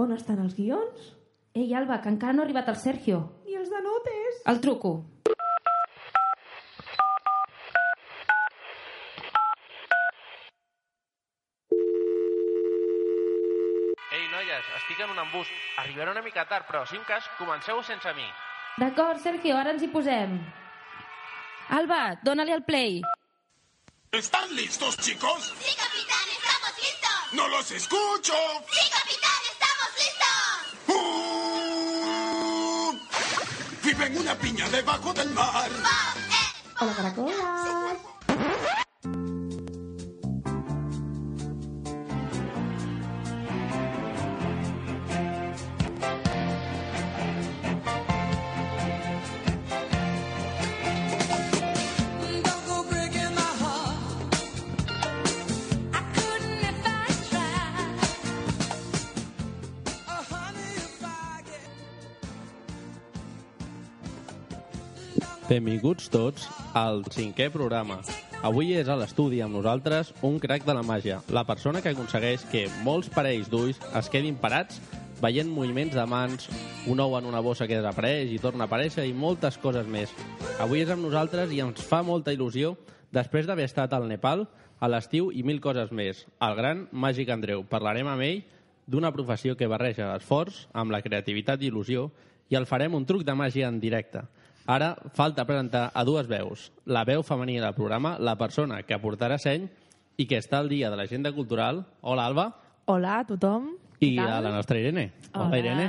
On estan els guions? Ei, Alba, que encara no ha arribat el Sergio. I els de notes? El truco. Ei, noies, estic en un embús. Arribaré una mica tard, però, si un cas, comenceu sense mi. D'acord, Sergio, ara ens hi posem. Alba, dóna-li el play. ¿Están listos, chicos? Sí, capitán, estamos listos. ¡No los escucho! Sí, capitán, estamos listos. ¡Uh! Viven una piña debajo del mar. Hola, caracoles! Benvinguts tots al cinquè programa. Avui és a l'estudi amb nosaltres un crac de la màgia, la persona que aconsegueix que molts parells d'ulls es quedin parats veient moviments de mans, un ou en una bossa que desapareix i torna a aparèixer i moltes coses més. Avui és amb nosaltres i ens fa molta il·lusió després d'haver estat al Nepal, a l'estiu i mil coses més. El gran Màgic Andreu. Parlarem amb ell d'una professió que barreja l'esforç amb la creativitat i il·lusió i el farem un truc de màgia en directe. Ara falta presentar a dues veus. La veu femenina del programa, la persona que aportarà seny i que està al dia de l'agenda cultural. Hola, Alba. Hola a tothom. I a la nostra Irene. Hola, Irene.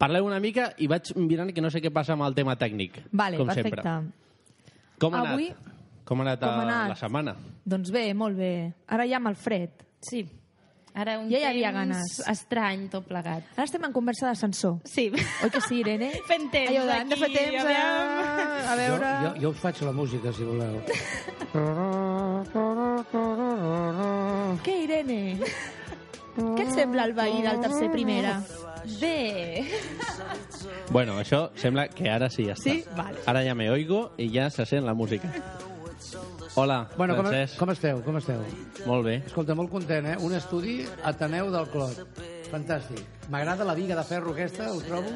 Parleu una mica i vaig mirant que no sé què passa amb el tema tècnic. Vale, com perfecte. sempre. Com ha Avui- anat? Com ha anat, Com ha anat? la setmana? Doncs bé, molt bé. Ara ja amb el fred. Sí. Ara un Ja hi havia temps ganes. estrany tot plegat. Ara estem en conversa d'ascensor. Sí. Oi que sí, Irene? Fent temps Allò de, hem de fer aquí, temps a, a veure... Jo, jo, jo us faig la música, si voleu. Què, Irene? Què et sembla el veí del tercer primera? Bé. Bueno, això sembla que ara sí ja està. Sí? Vale. Ara ja me oigo i ja se sent la música. Hola, Bueno, com, Francesc. com esteu? Com esteu? Molt bé. Escolta, molt content, eh? Un estudi Ateneu del Clot. Fantàstic. M'agrada la viga de ferro aquesta, ho trobo.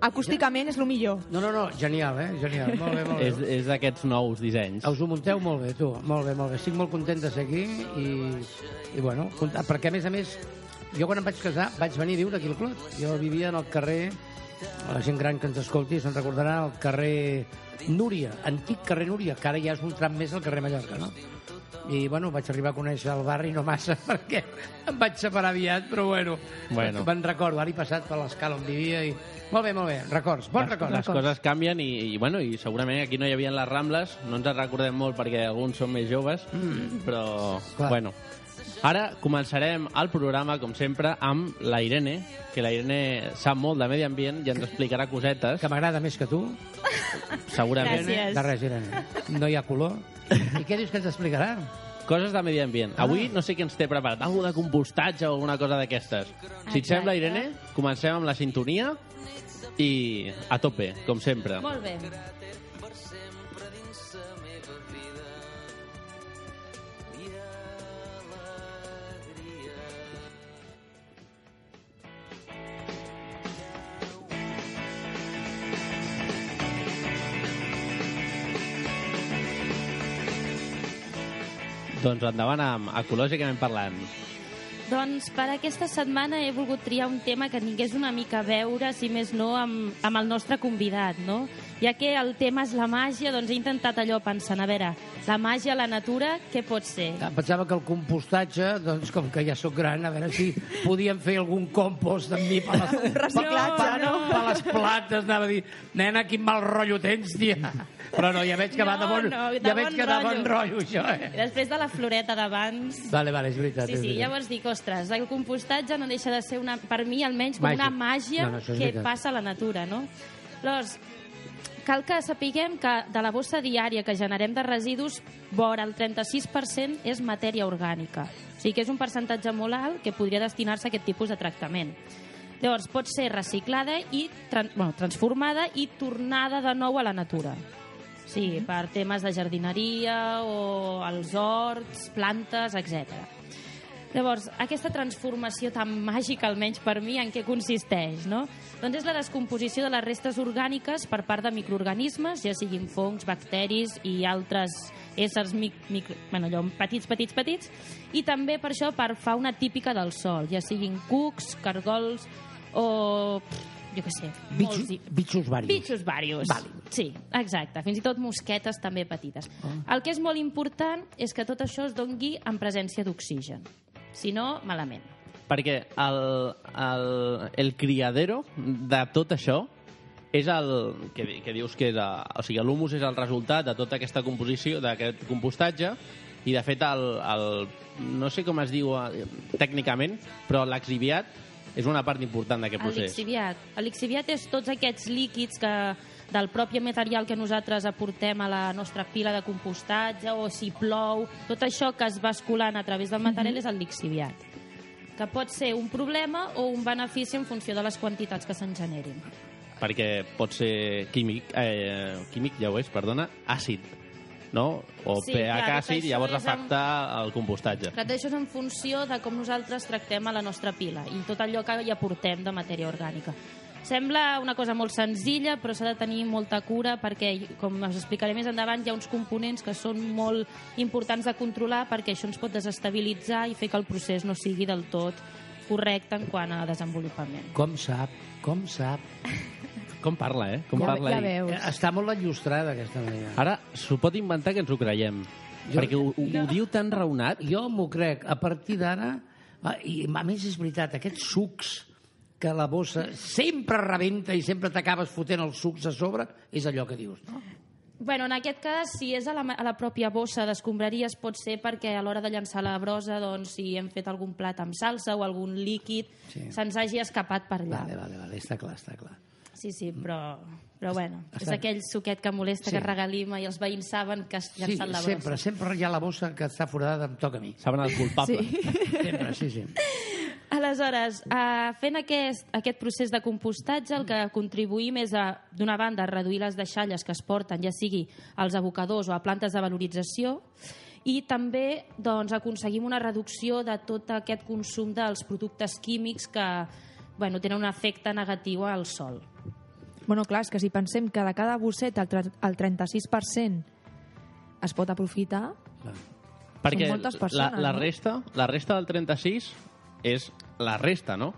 Acústicament és el millor. No, no, no, genial, eh? Genial, molt bé, molt bé. És, és d'aquests nous dissenys. Us ho munteu molt bé, tu. Molt bé, molt bé. Estic molt content de ser aquí i, i bueno, perquè a més a més, jo quan em vaig casar vaig venir a viure aquí al Clot. Jo vivia en el carrer, la gent gran que ens escolti se'n recordarà, el carrer Núria, antic carrer Núria, que ara ja és un tram més al carrer Mallorca, no? I, bueno, vaig arribar a conèixer el barri no massa perquè em vaig separar aviat, però bueno, Bueno. me'n recordo, ara he passat per l'escala on vivia i... Molt bé, molt bé, records, bons les, records. les coses canvien i, i, bueno, i segurament aquí no hi havia les Rambles, no ens en recordem molt perquè alguns són més joves, mm. però Clar. bueno. Ara començarem el programa, com sempre, amb la Irene, que la Irene sap molt de medi ambient i ens explicarà cosetes, Que m'agrada més que tu. segurament. Gràcies. De res, Irene. No hi ha color. I què dius que ens explicarà? Coses de medi ambient. Avui no sé què ens té preparat, alguna de compostatge o alguna cosa d'aquestes. Si et sembla, Irene, comencem amb la sintonia i a tope, com sempre. Molt bé. Doncs endavant amb Ecològicament parlant. Doncs per aquesta setmana he volgut triar un tema que tingués una mica a veure, si més no, amb, amb el nostre convidat, no? Ja que el tema és la màgia, doncs he intentat allò pensant, a veure, la màgia, la natura, què pot ser? Ah, Pensava que el compostatge, doncs com que ja sóc gran, a veure si podíem fer algun compost amb mi per les, reciclatge, per, no? per les plates, anava a dir, nena, quin mal rotllo tens, tia. Però no, ja veig que va de No, bon, no, de ja veig bon que de bon rotllo. rotllo, això, eh? Després de la floreta d'abans... Vale, vale, és veritat. Sí, és sí, veritat. llavors dic, ostres, el compostatge no deixa de ser, una, per mi almenys, com Màgic. una màgia No, no, que passa a la natura, no? Llavors, cal que sapiguem que de la bossa diària que generem de residus, vora el 36% és matèria orgànica. O sigui que és un percentatge molt alt que podria destinar-se a aquest tipus de tractament. Llavors, pot ser reciclada i tran bueno, transformada i tornada de nou a la natura. Sí, per temes de jardineria o els horts, plantes, etc. Llavors, aquesta transformació tan màgica, almenys per mi, en què consisteix, no? Doncs és la descomposició de les restes orgàniques per part de microorganismes, ja siguin fongs, bacteris i altres éssers mic, micro, bueno, allò, petits, petits, petits, i també per això per fauna típica del sol, ja siguin cucs, cargols o, jo què sé, molts... Bitxos, i- bitxos varios. Bitxos varios. Vale. Sí, exacte. Fins i tot mosquetes també petites. El que és molt important és que tot això es dongui en presència d'oxigen. Si no, malament. Perquè el, el, el criadero de tot això és el que, que dius que és o sigui, l'humus és el resultat de tota aquesta composició, d'aquest compostatge, i de fet el, el, no sé com es diu eh, tècnicament, però l'exhibiat és una part important d'aquest procés. lixiviat. El lixiviat és tots aquests líquids que del propi material que nosaltres aportem a la nostra pila de compostatge o si plou, tot això que es va escolant a través del material és el lixiviat que pot ser un problema o un benefici en funció de les quantitats que se'n generin. perquè pot ser químic, eh, químic ja ho és, perdona, àcid, no? O Sí, pH clar, àcid i llavors afecta el compostatge. Clar, tot això és en funció de com nosaltres tractem a la nostra pila i tot allò que hi aportem de matèria orgànica. Sembla una cosa molt senzilla, però s'ha de tenir molta cura perquè, com us explicaré més endavant, hi ha uns components que són molt importants de controlar perquè això ens pot desestabilitzar i fer que el procés no sigui del tot correcte en quant a desenvolupament. Com sap, com sap. Com parla, eh? Com Ja, parla ja ell. veus. Eh, Està molt enllustrada, aquesta manera. Ara s'ho pot inventar que ens ho creiem. Jo- perquè ho, ho, ho diu tan raonat. Jo m'ho crec. A partir d'ara... I a més és veritat, aquests sucs que la bossa sempre rebenta i sempre t'acabes fotent els sucs a sobre, és allò que dius, no? Bueno, en aquest cas, si és a la, a la pròpia bossa d'escombraries, pot ser perquè a l'hora de llançar la brosa, doncs, si hem fet algun plat amb salsa o algun líquid, Sí. se'ns hagi escapat per allà. Vale, vale, vale, està clar, està clar. Sí, sí, però, però bueno, és Està- aquell suquet que molesta, Sí. que regalima i els veïns saben que has Sí, llançat la brossa. sempre, sempre hi ha la bossa que està forada, em toca a mi. Saben el culpable. Sí. Sempre, sí, sí. Aleshores, eh, fent aquest, aquest procés de compostatge, el que contribuïm és, a, d'una banda, a reduir les deixalles que es porten, ja sigui als abocadors o a plantes de valorització, i també doncs, aconseguim una reducció de tot aquest consum dels productes químics que bueno, tenen un efecte negatiu al sol. Bueno, clar, és que si pensem que de cada bosseta el, el 36% es pot aprofitar, Perquè Són moltes persones, la, la, no? resta, la resta del 36 és la resta, no?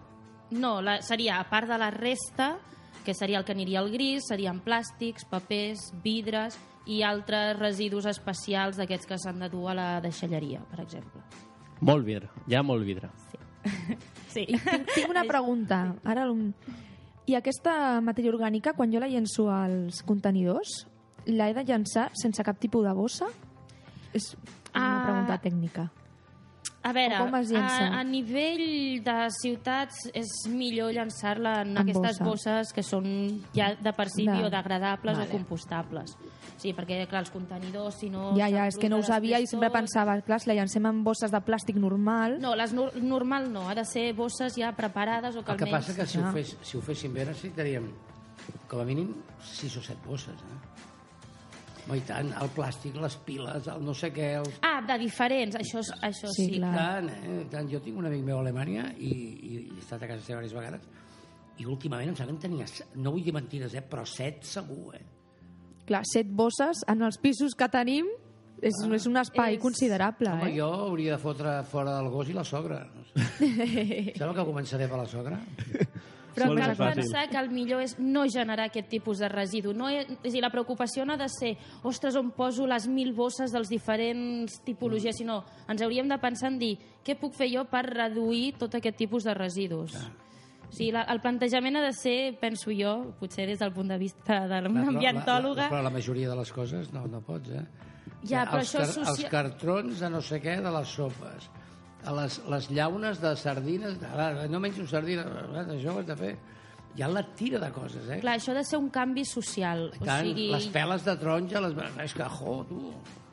No, la, seria, a part de la resta, que seria el que aniria al gris, serien plàstics, papers, vidres i altres residus especials d'aquests que s'han de dur a la deixalleria, per exemple. Molt vidre, hi ha molt vidre. Sí. tinc, tinc una pregunta. Ara, I aquesta matèria orgànica, quan jo la llenço als contenidors, l'he de llançar sense cap tipus de bossa? És una Ah. pregunta tècnica. A veure, O com es llença? a, a nivell de ciutats és millor llançar-la en, En aquestes bossa. bosses que són ja de per si De- biodegradables Vale. o compostables. Sí, perquè, clar, els contenidors, si no... ja, ja, és que no ho sabia i sempre pensava, clar, si la llancem en bosses de plàstic normal... No, les nor normal no, ha de ser bosses ja preparades o que El que almenys... passa que si ho, Ah. fes, si ho féssim bé necessitaríem com a mínim 6 o 7 bosses, eh? Oh, i tant, el plàstic, les piles, el no sé què... Els... Ah, de diferents, això, és- això sí. Sí, clar. Tant, eh? Tant. Jo tinc un amic meu a Alemanya i, i, i he estat a casa seva diverses vegades i últimament em sembla que en tenia, no vull dir mentides, eh? però 7 segur, eh? Clar, set bosses en els pisos que tenim és, és un espai És- considerable, Home, eh? jo hauria de fotre fora del gos i la sogra. No sé. Sembla que començaré per la sogra? Però Molt cal pensar que el millor és no generar aquest tipus de residu. No és, és a dir, la preocupació no ha de ser ostres, on poso les mil bosses dels diferents tipologies, sinó ens hauríem de pensar en dir què puc fer jo per reduir tot aquest tipus de residus. O sigui, la, el plantejament ha de ser, penso jo, potser des del punt de vista Clar, d'una però ambientòloga... La, la, però la majoria de les coses no, no pots, eh? Ja, però els, això és Els socia- cartrons de no sé què de les sopes, a les, les llaunes de sardines, no menjo sardines, això ho has de fer. Hi ha la tira de coses, eh? Clar, això ha de ser un canvi social. Tant, o sigui, les peles de taronja, les... és que, jo, tu...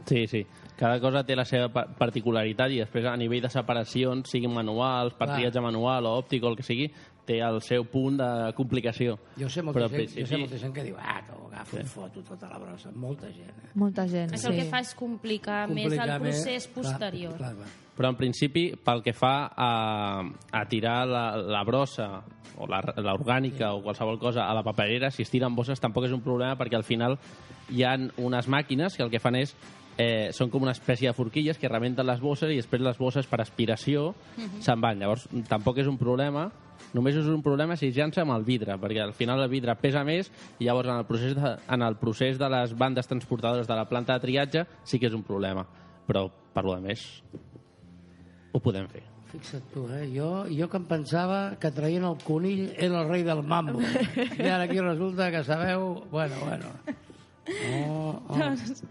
Sí, sí. Cada cosa té la seva pa- particularitat i després a nivell de separacions, siguin manuals, triatge manual o òptic o el que sigui, té el seu punt de complicació. Jo sé molta, Però, gent, jo sé sí, molta gent que diu, ah, tu, un foto tota la brossa, molta gent. Eh? Molta gent, Això sí. el que fa és complicar, més Complicar el procés posterior. Clar, clar, clar. Però en principi, pel que fa a, a tirar la, la brossa o la- l'orgànica o qualsevol cosa a la paperera, si es tiren bosses tampoc és un problema perquè al final hi han unes màquines que el que fan és eh, són com una espècie de forquilles que rebenten les bosses i després les bosses per aspiració se'n van. Llavors tampoc és un problema només és un problema si es llança amb el vidre, perquè al final el vidre pesa més i llavors en el procés de, en el procés de les bandes transportadores de la planta de triatge sí que és un problema. Però per lo de més ho podem fer. Fixa't tu, eh? Jo, jo que em pensava que traient el conill era el rei del mambo. I ara aquí resulta que sabeu... Bueno, bueno. Oh, oh. Doncs,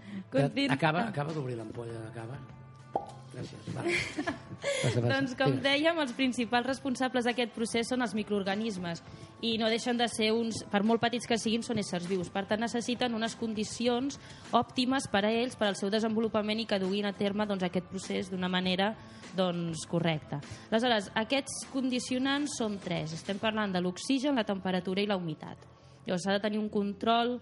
Acaba, acaba d'obrir l'ampolla, acaba. Gràcies. Va. Passa, passa. Doncs, com dèiem, els principals responsables d'aquest procés són els microorganismes i no deixen de ser uns, per molt petits que siguin, són éssers vius. Per tant, necessiten unes condicions òptimes per a ells, per al seu desenvolupament i que duguin a terme doncs, aquest procés d'una manera doncs, correcta. Aleshores, aquests condicionants són tres. Estem parlant de l'oxigen, la temperatura i la humitat. Llavors, s'ha de tenir un control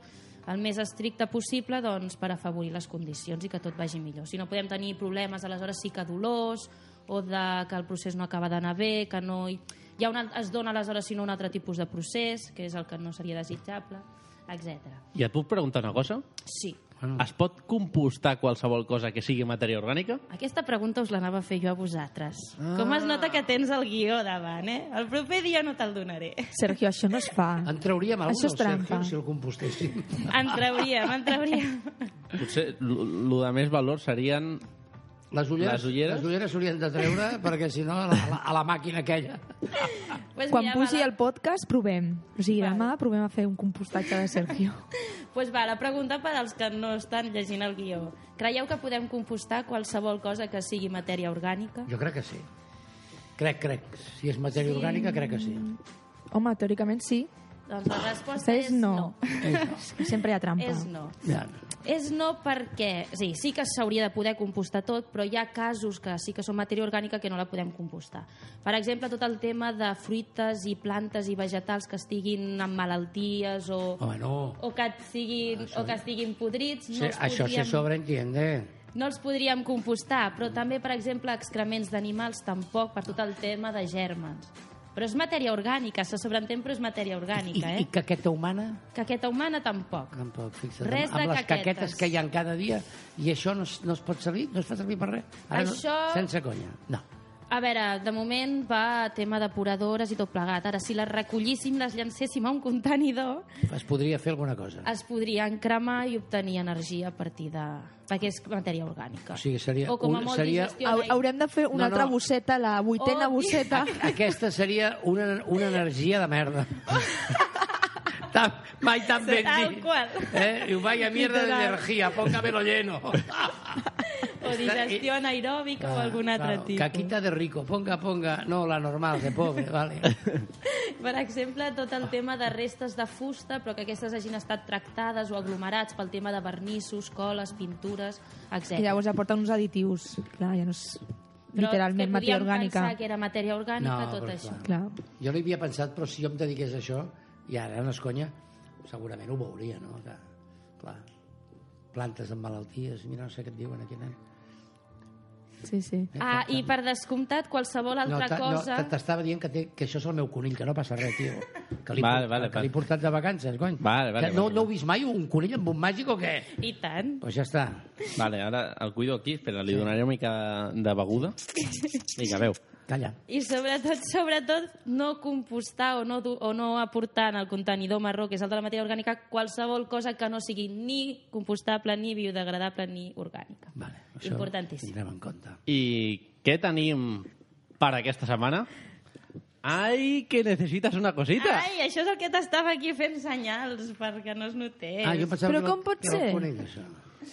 el més estricte possible doncs, per afavorir les condicions i que tot vagi millor. Si no podem tenir problemes, aleshores sí que dolors o de que el procés no acaba d'anar bé, que no hi, ha una, es dona aleshores sinó un altre tipus de procés, que és el que no seria desitjable, etc. I et puc preguntar una cosa? Sí. Bueno, Es pot compostar qualsevol cosa que sigui matèria orgànica? Aquesta pregunta us l'anava a fer jo a vosaltres. Ah. Com es nota que tens el guió davant, eh? El proper dia no te'l donaré. Sergio, això no es fa. en trauríem alguna és trampa. si el compostéssim. En trauríem, en trauríem. Potser el de més valor serien... Les ulleres, Les ulleres? les ulleres s'haurien de treure perquè si no a la, a la, a la màquina aquella. Pues Quan mira, pugi va, el podcast, provem. O sigui, Vale. demà provem a fer un compostatge de Sergio. pues va, la pregunta per als que no estan llegint el guió. Creieu que podem compostar qualsevol cosa que sigui matèria orgànica? Jo crec que sí. Crec, crec. Si és matèria Sí. orgànica, crec que sí. Home, teòricament sí. Doncs la resposta És és no. no. Sempre hi ha trampa. És no. Ja. És no perquè, sí, sí que s'hauria de poder compostar tot, però hi ha casos que sí que són matèria orgànica que no la podem compostar. Per exemple, tot el tema de fruites i plantes i vegetals que estiguin amb malalties o, Home, no. o, que, siguin, o que estiguin podrits, no Sí, això se podríem... sobreentiende. no els podríem compostar, però també, per exemple, excrements d'animals tampoc, per tot el tema de gèrmens. Però és matèria orgànica, se sobreentén, però és matèria I, orgànica, I eh? caqueta humana? Caqueta humana tampoc. Tampoc, fixa't. Res amb de les caquetes. caquetes que hi ha cada dia i això no, es- no es pot servir, no es fa servir per res. Ara Això- no, sense conya. No. A veure, de moment va a tema depuradores i tot plegat. Ara, si les recollíssim, les llancéssim a un contenidor, Es podria fer alguna cosa. es podrien cremar i obtenir energia a partir de... perquè és matèria orgànica. O sigui, seria o com a un- molt seria-. Haurem de fer una No, altra no. bosseta, la vuitena Oh, bosseta. Aquesta seria una, una energia de merda. Tan- mai tan ben Tal dit. qual. Eh? Diu, vaya mierda de energía, póngamelo lleno. O digestió anaeròbica o algun altre Claro, tipus. Caquita de rico, ponga, ponga. No, la normal, de pobre, vale. Per exemple, tot el tema de restes de fusta, però que aquestes hagin estat tractades o aglomerats pel tema de vernissos, coles, pintures, etc. I llavors aporten uns additius. Clar, ja no és Però literalment que matèria podíem orgànica. pensar que era matèria orgànica, No, tot però això. clar. Clar. Jo no hi havia pensat, però si jo em dediqués a això, i ara no és conya, segurament ho veuria, no? Que, clar, plantes amb malalties, mira, no sé què et diuen aquí, nen. Sí, sí. Ah, i per descomptat, qualsevol altra ta- cosa... No, t'estava dient que, té, que això és el meu conill, que no passa res, tio. Que l'he Vale, vale, vale. portat de vacances, cony. Vale, vale, que no, vale, no heu vist mai un conill amb un màgic o què? I tant. Doncs pues ja està. Vale, ara el cuido aquí, espera, li donaré una mica de beguda. Vinga, veu. Calla. I sobretot, sobretot, no compostar o no, o no aportar en el contenidor marró, que és el de la matèria orgànica, qualsevol cosa que no sigui ni compostable, ni biodegradable, ni orgànica. Vale, això Importantíssim. tindrem en compte. I què tenim per aquesta setmana? Ai, que necessites una cosita. Ai, això és el que t'estava aquí fent senyals perquè no es notés. Ah, Però que, com pot ser? el conill, això.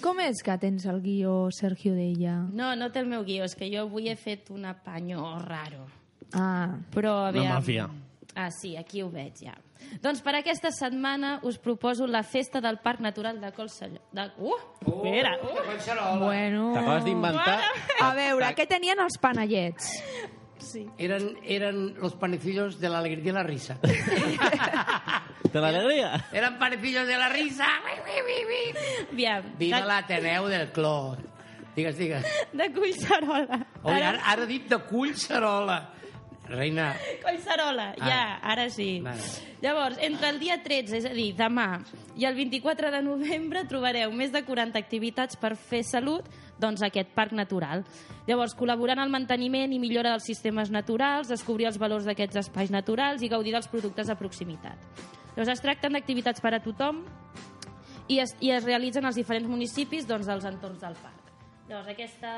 Com és que tens el guió, Sergio, d'ella? No, no té el meu guió, és que jo avui he fet un apanyo raro. Ah, Però, a Una màfia. Ah, sí, aquí ho veig ja. Doncs per aquesta setmana us proposo la festa del Parc Natural de Colselló. De... Uh! Espera! Uh! bueno... T'acabes d'inventar... A veure, què tenien els panellets? Sí. Eren, eren los panecillos de la alegría y la risa. de la alegría. Eran parecillos de la risa. Aviam, Viva de, l'Ateneu del Clot. Digues, digues. de Collserola. Oi, ara, ara dit de Collserola. Reina, Collserola, Ah. ja, ara sí. Vale. Llavors, entre el dia 13, és a dir, demà, i el 24 de novembre trobareu més de 40 activitats per fer salut doncs, aquest parc natural. Llavors, col·laborar en el manteniment i millora dels sistemes naturals, descobrir els valors d'aquests espais naturals i gaudir dels productes de proximitat. Llavors, es tracten d'activitats per a tothom i es, i es realitzen als diferents municipis doncs, dels entorns del parc. Llavors, aquesta,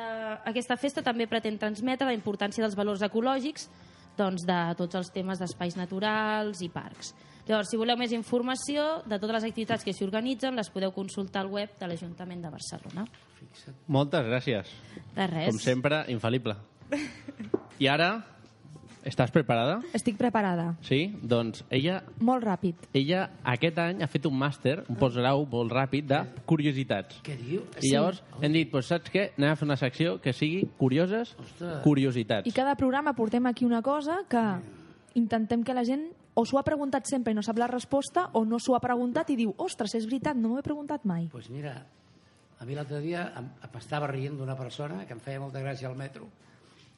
aquesta festa també pretén transmetre la importància dels valors ecològics doncs, de tots els temes d'espais naturals i parcs. Llavors, si voleu més informació de totes les activitats que s'hi organitzen, les podeu consultar al web de l'Ajuntament de Barcelona. Moltes gràcies. De res. Com sempre, infal·lible. I ara, estàs preparada? Estic preparada. Sí? Doncs ella, Molt ràpid. ella aquest any ha fet un màster, un postgrau molt ràpid de curiositats. què diu? I llavors hem dit, pues, saps què? Anem a fer una secció que sigui curioses Ostres. curiositats. I cada programa portem aquí una cosa que intentem que la gent o s'ho ha preguntat sempre i no sap la resposta o no s'ho ha preguntat i diu, ostres, és veritat, no m'ho he preguntat mai. Pues mira, a mi l'altre dia em, em estava rient d'una persona que em feia molta gràcia al metro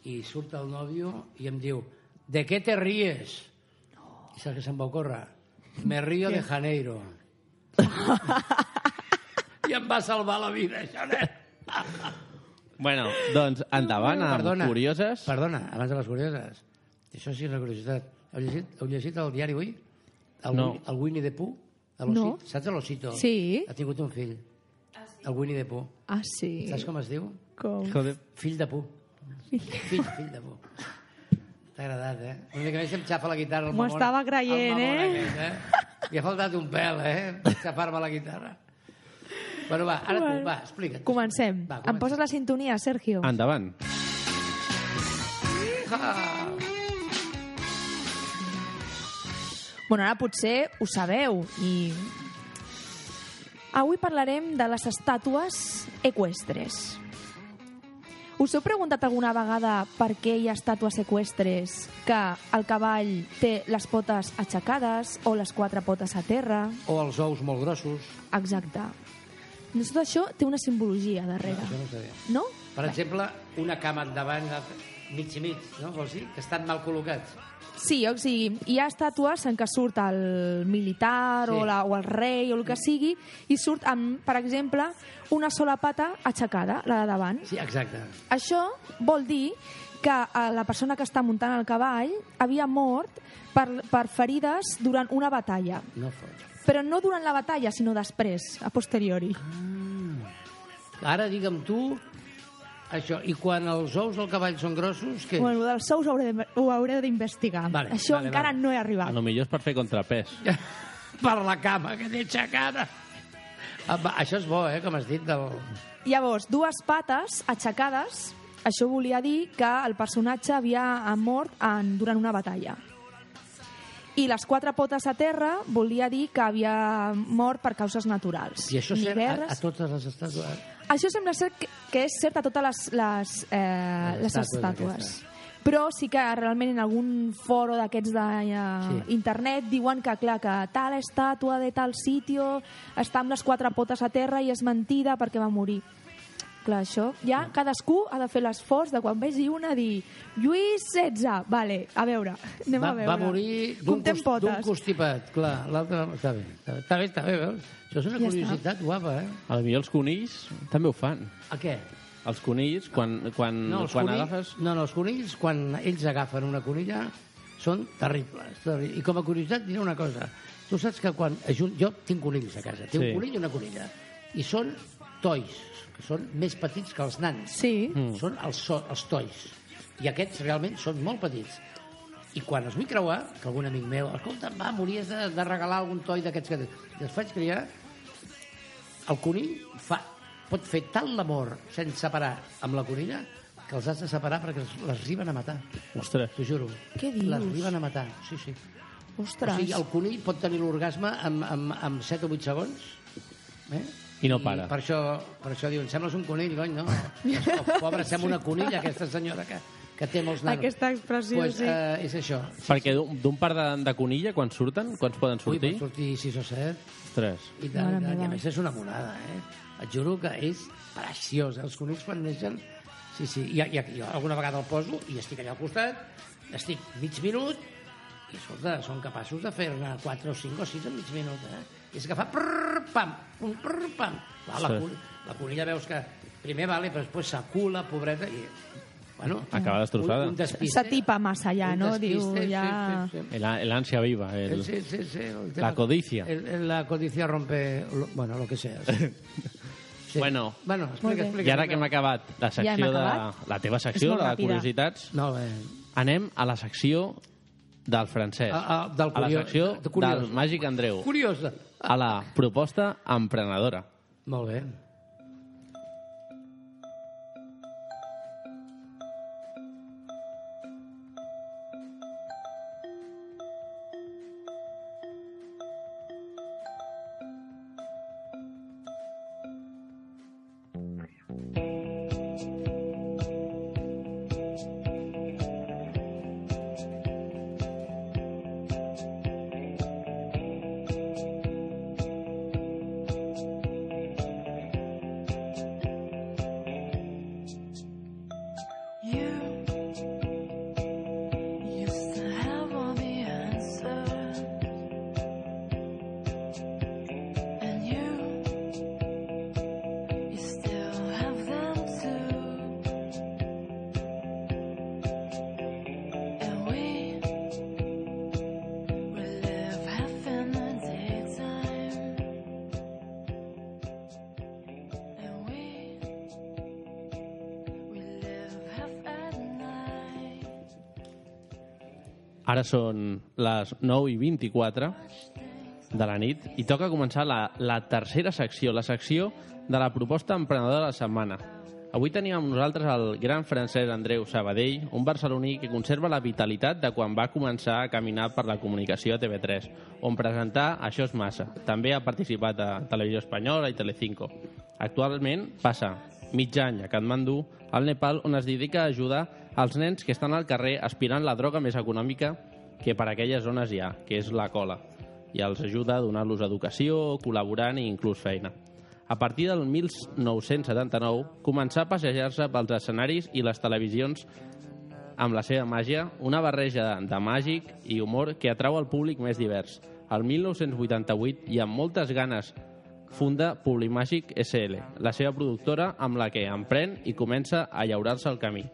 i surt el nòvio i em diu ¿De qué te ríes? I saps què se'm va ocórrer? Me río de Janeiro. I em va salvar la vida, això, nen. Bueno, doncs endavant amb Perdona, curioses. Perdona, abans de les curioses. Això sí, una curiositat. Heu llegit, heu llegit el diari avui? El, No. Winnie- el Winnie the Pooh? No. Saps l'Osito? Sí. Ha tingut un fill. El Winnie the Pooh. Ah, sí? Saps com es diu? Com? Joder. Fill de Pooh. Fill, fill de Pooh. T'ha agradat, eh? Una mica més em xafa la guitarra. M'ho estava creient, eh? Aquest, eh? Li ha faltat un pèl, eh? Xafar-me la guitarra. Bueno, va, ara tu, Bueno. va, explica't. Comencem. Va, Em poses la sintonia, Sergio? Endavant. Ah, Bueno, ara potser ho sabeu i... Avui parlarem de les estàtues equestres. Us heu preguntat alguna vegada per què hi ha estàtues equestres que el cavall té les potes aixecades o les quatre potes a terra? o els ous molt grossos. Exacte. Doncs tot això té una simbologia darrere, no sabia. no? Per exemple, una cama endavant, mig i mig, no? Vols dir? Que estan mal col·locats. Sí, o sigui, hi ha estàtues en què surt el militar Sí. o, la, o el rei o el que sigui i surt amb, per exemple, una sola pata aixecada, la de davant. Sí, exacte. Això vol dir que eh, la persona que està muntant el cavall havia mort per, per ferides durant una batalla. No fot. Però no durant la batalla, sinó després, a posteriori. Ara, digue'm tu, això, i quan els ous del cavall són grossos, què? Bueno, dels sous ho hauré de- ho hauré d'investigar. Vale, Això vale, encara vale. no he A arribat. lo millor és per fer contrapès. per la cama que té aixecada. Ah, va, Això és bo, eh, com has dit, del... Llavors, dues pates aixecades, això volia dir que el personatge havia mort en, durant una batalla. I les quatre potes a terra volia dir que havia mort per causes naturals. I això Ni a, a totes les estàtues. Això sembla ser que, que és cert a totes les, les, eh, Les les estàtues aquestes. Però sí que realment en algun foro d'aquests d'internet Sí. internet diuen que, clar, que tal estàtua de tal sitio està amb les quatre potes a terra i és mentida perquè va morir. Clar, això, ja cadascú ha de fer l'esforç de quan vegi una dir Lluís XVI, vale, a veure, anem Va, a veure. va morir d'un Comptem cos- d'un potes. constipat, clar. L'altre... Està bé, està bé, està bé, està veus? Això és una Ja està. curiositat guapa, eh? A lo millor els conills també ho fan. A què? Els conills, quan, quan, No, els, quan conills, agafes... no, no, els conills, quan ells agafen una conilla, són terribles. terri- I com a curiositat diré una cosa. Tu saps que quan... Jo tinc conills a casa. Tinc Sí. un conill i una conilla. I són tois, que són més petits que els nans. Sí, Mm. Són els, so, els tois. I aquests realment són molt petits. I quan els vull creuar, que algun amic meu, escolta, va, mories de, de regalar algun toi d'aquests que... I els faig criar, el conill fa, pot fer tant l'amor sense parar amb la conilla que els has de separar perquè els- les arriben a matar. Ostres. T'ho juro. Què dius? Les arriben a matar, sí, sí. ostres. O sigui, el conill pot tenir l'orgasme amb, amb, amb 7 o 8 segons. Eh? I no para. per això, per això diuen, sembles un conill, cony, no? Oh, Pobra, sembla una conilla, aquesta senyora que... que té molts nanos. Aquesta expressió, pues, sí. Eh, és això. Perquè d'un d'un par de, de conilla, quan surten, quants poden Ui, sortir? pot sortir 6 o 7. Ostres. I, tant, Mare i. I a més és una monada, eh? Et juro que és preciós. Els conills quan neixen... Sí, sí, i, i, jo alguna vegada el poso i estic allà al costat, estic mig minut i, escolta, són capaços de fer-ne 4 o 5 o 6 en mig minut, eh? I és que fa prrr, pam, un prrr, pam. Va, la, Sí. la conilla veus que primer vale, però després s'acula, pobreta, i... Bueno, Acaba destrossada. Un, un despiste. S'atipa massa ja, Un no? Diu, ja... Sí, sí, sí. El, el ansia viva. El... Sí, sí, sí, el La codicia. el- el- la codicia rompe, lo- bueno, lo que sea. Sí. Sí. Bueno. bueno explica, explica. I ara que hem acabat la Ja hem secció de... acabat? La teva secció, la de ràpida. curiositats, Molt bé. anem a la secció del francès. Ah, ah, del a la curiós- secció de curiós. del Màgic Andreu. Curiosa. A la proposta emprenedora. Molt bé. Ara són les 9 i 24 de la nit i toca començar la, la tercera secció, la secció de la proposta emprenedora de la setmana. Avui tenim amb nosaltres el gran francès Andreu Sabadell, un barceloní que conserva la vitalitat de quan va començar a caminar per la comunicació a TV3, on presentar Això és massa. També ha participat a Televisió Espanyola i Telecinco. Actualment passa mig any a Katmandú, al Nepal, on es dedica a ajudar als nens que estan al carrer aspirant la droga més econòmica que per aquelles zones hi ha, que és la cola. I els ajuda a donar-los educació, col·laborant i inclús feina. A partir del 1979, començà a passejar-se pels escenaris i les televisions amb la seva màgia, una barreja de, màgic i humor que atrau al públic més divers. El 1988, i amb moltes ganes, funda Publimàgic SL, la seva productora amb la que emprèn i comença a llaurar-se el camí.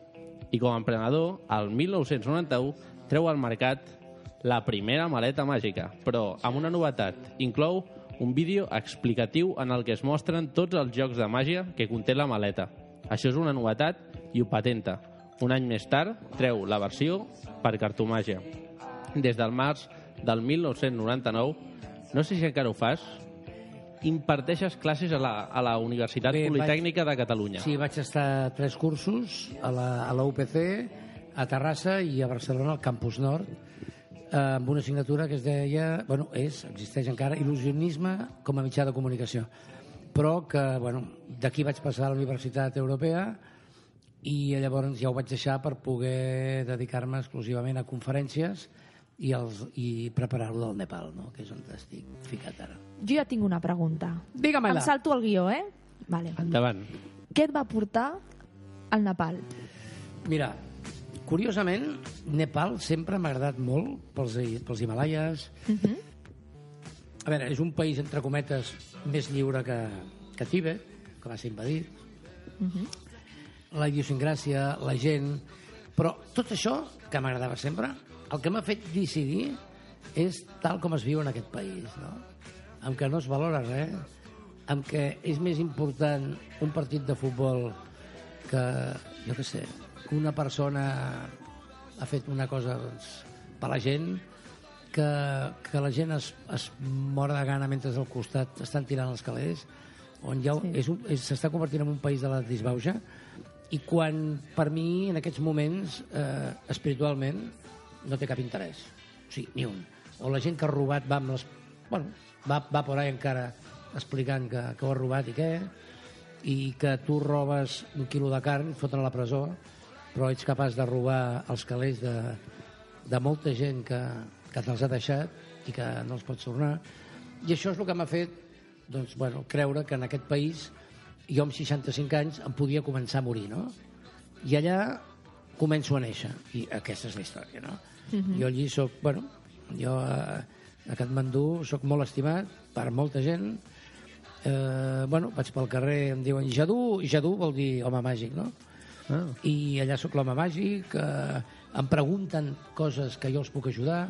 I com a emprenedor, el 1991 treu al mercat la primera maleta màgica, però amb una novetat. Inclou un vídeo explicatiu en el que es mostren tots els jocs de màgia que conté la maleta. Això és una novetat i ho patenta. Un any més tard treu la versió per cartomàgia. Des del març del 1999, no sé si encara ho fas, imparteixes classes a la, a la Universitat Bé, Politècnica de Catalunya. Sí, vaig estar tres cursos a la, a la UPC, a Terrassa i a Barcelona, al Campus Nord, eh, amb una assignatura que es deia, bueno, és, existeix encara, il·lusionisme com a mitjà de comunicació. Però que, bueno, d'aquí vaig passar a la Universitat Europea i llavors ja ho vaig deixar per poder dedicar-me exclusivament a conferències i, els, i preparar-ho del Nepal, no? que és on estic ficat ara. Jo ja tinc una pregunta. Digue-me-la. Em salto el guió, eh? Vale. Endavant. Què et va portar al Nepal? Mira, curiosament, Nepal sempre m'ha agradat molt pels, pels Himalaies. A veure, és un país, entre cometes, més lliure que, que Tíbet, que va ser invadit. La idiosincràsia, la gent... Però tot això, que m'agradava sempre, el que m'ha fet decidir és tal com es viu en aquest país, no? Amb que no es valora res, amb que és més important un partit de futbol que, jo què sé, que una persona ha fet una cosa doncs, per la gent, que, que la gent es, es mor de gana mentre al costat estan tirant els calés, on ja sí. és s'està convertint en un país de la disbauxa, i quan, per mi, en aquests moments, eh, espiritualment, no té cap interès. O sigui, ni un. O la gent que ha robat va amb les... Bueno, va, va por ahí encara explicant que, que ho ha robat i què, i que tu robes un quilo de carn, foten a la presó, però ets capaç de robar els calés de, de molta gent que, que te'ls ha deixat i que no els pots tornar. I això és el que m'ha fet doncs, bueno, creure que en aquest país jo amb 65 anys em podia començar a morir, no? I allà començo a néixer. I aquesta és la història, no? Jo allí sóc, bueno, jo a, a Katmandú sóc molt estimat per molta gent. Eh, bueno, vaig pel carrer, em diuen Jadú, i Jadú vol dir home màgic, no? Ah. i allà sóc l'home màgic, eh, em pregunten coses que jo els puc ajudar,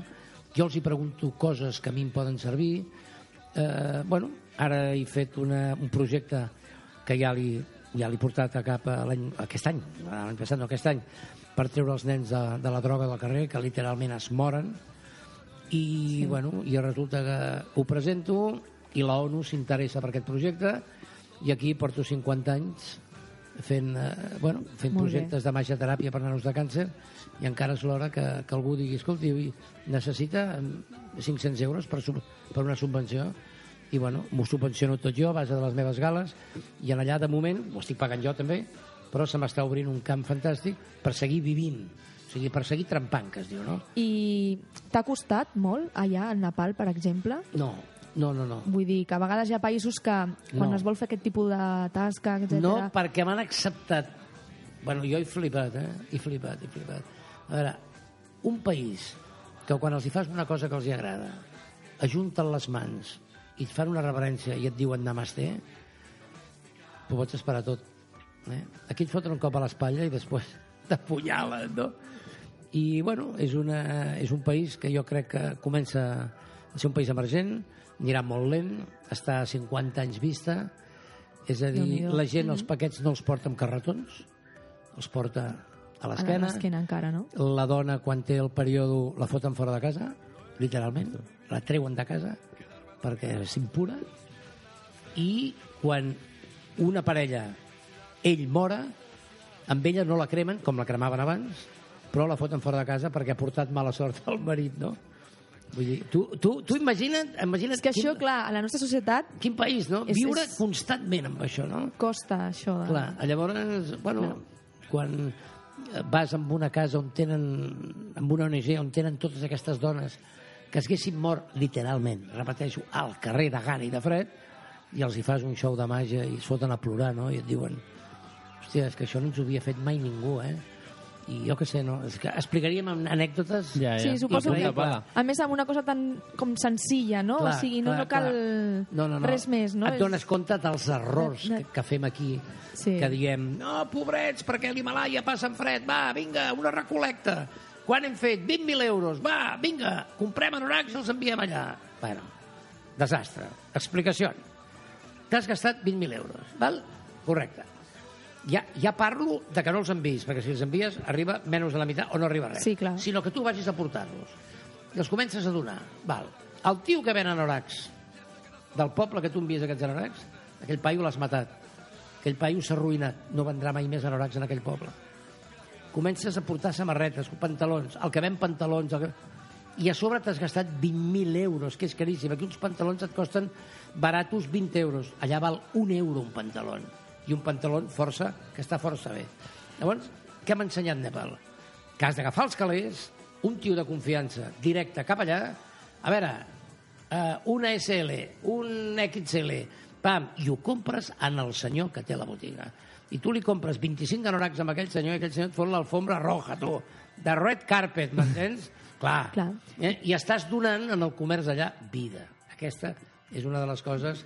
jo els hi pregunto coses que a mi em poden servir. Eh, bueno, ara he fet una, un projecte que ja li, ja l'he portat a cap a l'any, aquest any, l'any passat, no aquest any, per treure els nens de, de la droga del carrer, que literalment es moren, i, sí. bueno, i resulta que ho presento i la ONU s'interessa per aquest projecte i aquí porto 50 anys fent, eh, bueno, fent Molt bé. projectes de màgia teràpia per nanos de càncer i encara és l'hora que, que algú digui escolti, necessita mm, 500 euros per, per una subvenció i bueno, m'ho subvenciono tot jo a base de les meves gales i en allà de moment, ho estic pagant jo també però se m'està obrint un camp fantàstic per seguir vivint o sigui, per seguir trempant, que es diu, no? I t'ha costat molt allà, al Nepal, per exemple? No, no, no, no. Vull dir que a vegades hi ha països que quan No. es vol fer aquest tipus de tasca, etc. No, perquè m'han acceptat. Bueno, jo he flipat, eh? He flipat, he flipat. A veure, un país que quan els hi fas una cosa que els hi agrada, ajunten les mans i et fan una reverència i et diuen namaste, ho pots esperar tot. Eh? Aquí et foten un cop a l'espatlla i després t'apunyalen, no? I, bueno, és, una, és un país que jo crec que comença a ser un país emergent, anirà molt lent, està a 50 anys vista, és a dir, Déu-n'hi-do. la gent els paquets no els porta amb carretons, els porta a A l'esquena. l'esquena encara, no? La dona, quan té el període, la foten fora de casa, literalment, la treuen de casa perquè és impura, i quan una parella, ell mora, amb ella no la cremen, com la cremaven abans, però la foten fora de casa perquè ha portat mala sort al marit, no? Vull dir, tu, tu, tu imagina't, imagina't És que quin, això, clar, a la nostra societat quin país, no? És- Viure és- constantment amb això, no? costa això. De... Clar, llavors, bueno, quan vas amb una casa on tenen, amb una ONG on tenen totes aquestes dones que es haguessin mort literalment, repeteixo, al carrer de gana i de fred, i els hi fas un show de màgia i es foten a plorar, no? I et diuen, hòstia, és que això no ens ho havia fet mai ningú, eh? I jo què sé, no? És que explicaríem amb anècdotes... Ja, ja. Sí, suposo que... A més, amb una cosa tan com senzilla, no? Clar, o sigui, no, clar, no cal clar. no, no, no. res més, no? Et dones compte dels errors No, no. que, que fem aquí, Sí. que diem, no, pobrets, perquè l'Himalaya passa en fred, va, vinga, una recolecta. Quan hem fet? 20.000 euros, va, vinga, comprem anoraks i els enviem allà. Bueno, desastre. Explicació. T'has gastat 20.000 euros, val? Correcte. Ja, ja parlo de que no els envies, perquè si els envies arriba menys de la meitat o no arriba res. Sí, clar. Sinó que tu vagis a portar-los. I els comences a donar. Val. El tio que ven anoraks del poble que tu envies aquests anoraks, aquell paio l'has matat. Aquell paio s'ha arruïnat. No vendrà mai més anoraks en aquell poble. Comences a portar samarretes, pantalons, el que ven pantalons... El que... I a sobre t'has gastat 20.000 euros, que és caríssim. Aquí uns pantalons et costen baratos 20 euros. Allà val un euro un pantaló. I un pantaló força, que està força bé. Llavors, què m'ha ensenyat Nepal? Que has d'agafar els calés, un tio de confiança, directe cap allà, a veure, eh, una SL, un XL, pam, i ho compres en el senyor que té la botiga. I tu li compres 25 anoraks amb aquell senyor i aquell senyor et fot l'alfombra roja, tu, de red carpet, m'entens? Clar. Clar. Eh? I estàs donant en el comerç allà vida. Aquesta és una de les coses...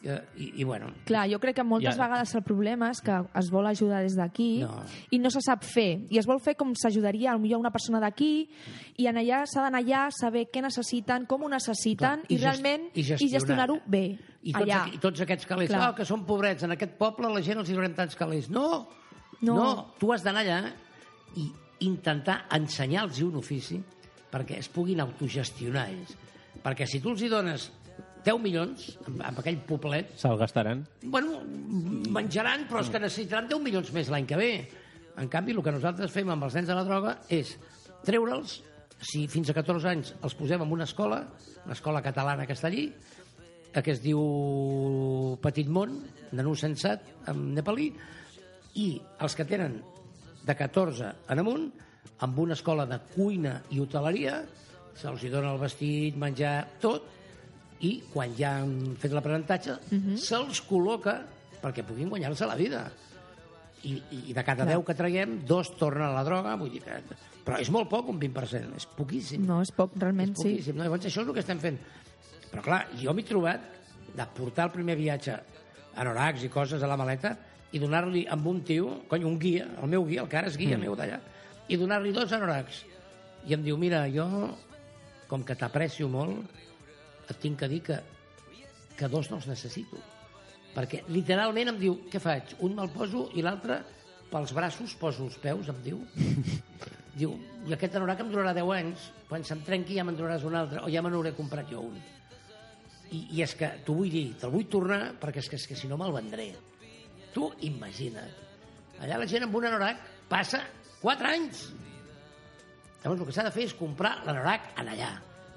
I, I, bueno, Clar, jo crec que moltes Ja. vegades el problema és que es vol ajudar des d'aquí No. i no se sap fer. I es vol fer com s'ajudaria a una persona d'aquí i en allà s'ha d'anar allà, saber què necessiten, com ho necessiten Clar, i, i realment i i gestionar. gestionar-ho bé. I tots, allà. I tots aquests calés, Clar. oh, que són pobrets, en aquest poble la gent els hi donem tants calés. No, No. no, tu has d'anar allà i intentar ensenyar-los un ofici perquè es puguin autogestionar ells. Perquè si tu els hi dones 10 milions amb, amb aquell poblet, Se'l gastaran. bueno, menjaran, però és que necessitaran 10 milions més l'any que ve. En canvi, el que nosaltres fem amb els nens de la droga és treure'ls, si fins a 14 anys els posem en una escola, una escola catalana que està allí, que es diu Petit Món, de nou sensat, en nepalí, i els que tenen de 14 en amunt, amb una escola de cuina i hoteleria, se'ls dona el vestit, menjar, tot, i quan ja han fet l'aprenentatge, se'ls col·loca perquè puguin guanyar-se la vida. I, i de cada 10 que traiem, dos tornen a la droga, vull dir que... Però és molt poc, un 20%, és poquíssim. No, és poc, realment, és sí. poquíssim. No? Llavors, això és el que estem fent. Però, clar, jo m'he trobat de portar el primer viatge anoracs i coses a la maleta i donar-li amb un tio, cony, un guia, el meu guia, el que ara és guia mm. meu d'allà, i donar-li dos anoracs. I em diu, mira, jo, com que t'aprecio molt, et tinc que dir que, que dos no els necessito. Perquè literalment em diu, què faig? Un me'l poso i l'altre pels braços poso els peus, em diu. diu, i aquest anorac em durarà 10 anys, quan se'm trenqui ja me'n duraràs un altre, o ja me n'hauré comprat jo un. I, I és que t'ho vull dir, te'l vull tornar, perquè és que, és que si no me'l vendré. Tu imagina't. Allà la gent amb un anorac passa 4 anys. Llavors el que s'ha de fer és comprar l'anorac allà.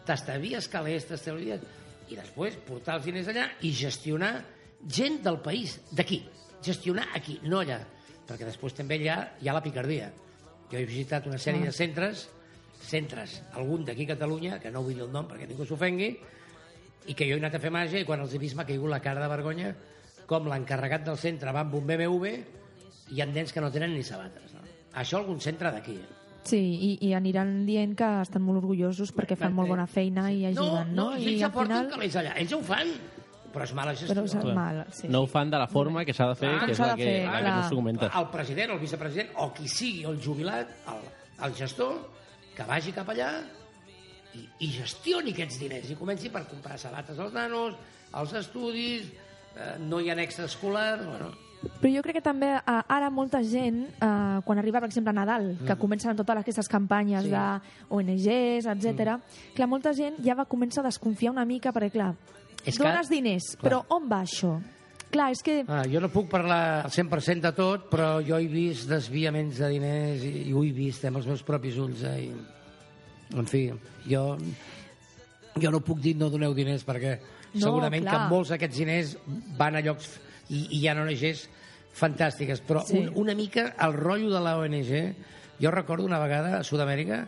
T'estavies calés, t'estavies... I després portar els diners allà i gestionar gent del país, d'aquí. Gestionar aquí, no allà. Perquè després també allà hi ha la picardia. Jo he visitat una sèrie de centres, centres, algun d'aquí a Catalunya, que no vull dir el nom perquè ningú s'ofengui, i que jo he anat a fer màgia i quan els he vist m'ha caigut la cara de vergonya com l'encarregat del centre va amb un BMW i hi ha nens que no tenen ni sabates. No? Això algun centre d'aquí. eh? Sí, i, i aniran dient que estan molt orgullosos perquè fan molt bona feina i ajuden, no? No, I ells ja al porten final... calés allà. Ells ja ho fan, però és mala gestió. Però és mal, sí. No ho fan de la forma que s'ha de fer, Clar, que és la de que, fer, la que no s'ho comenta. El president, el vicepresident, o qui sigui, el jubilat, el, el gestor, que vagi cap allà i, i gestioni aquests diners i comenci per comprar sabates als nanos, als estudis, eh, no hi ha extraescolar... Bueno, Però jo crec que també eh, ara molta gent, eh, quan arriba, per exemple, a Nadal, que comencen totes aquestes campanyes Mm. Sí. de ONGs, etc. clar, molta gent ja va començar a desconfiar una mica, perquè, clar, És que- dones diners, Clar. però on va això? Clar, és que... ah, jo no puc parlar al 100% de tot, però jo he vist desviaments de diners i, i ho he vist amb els meus propis ulls. Eh, i, en fi, jo, jo no puc dir no doneu diners perquè No, segurament clar. que molts d'aquests diners van a llocs i, i hi ha ONGs fantàstiques, però Sí. un, una mica el rotllo de la ONG, jo recordo una vegada a Sud-amèrica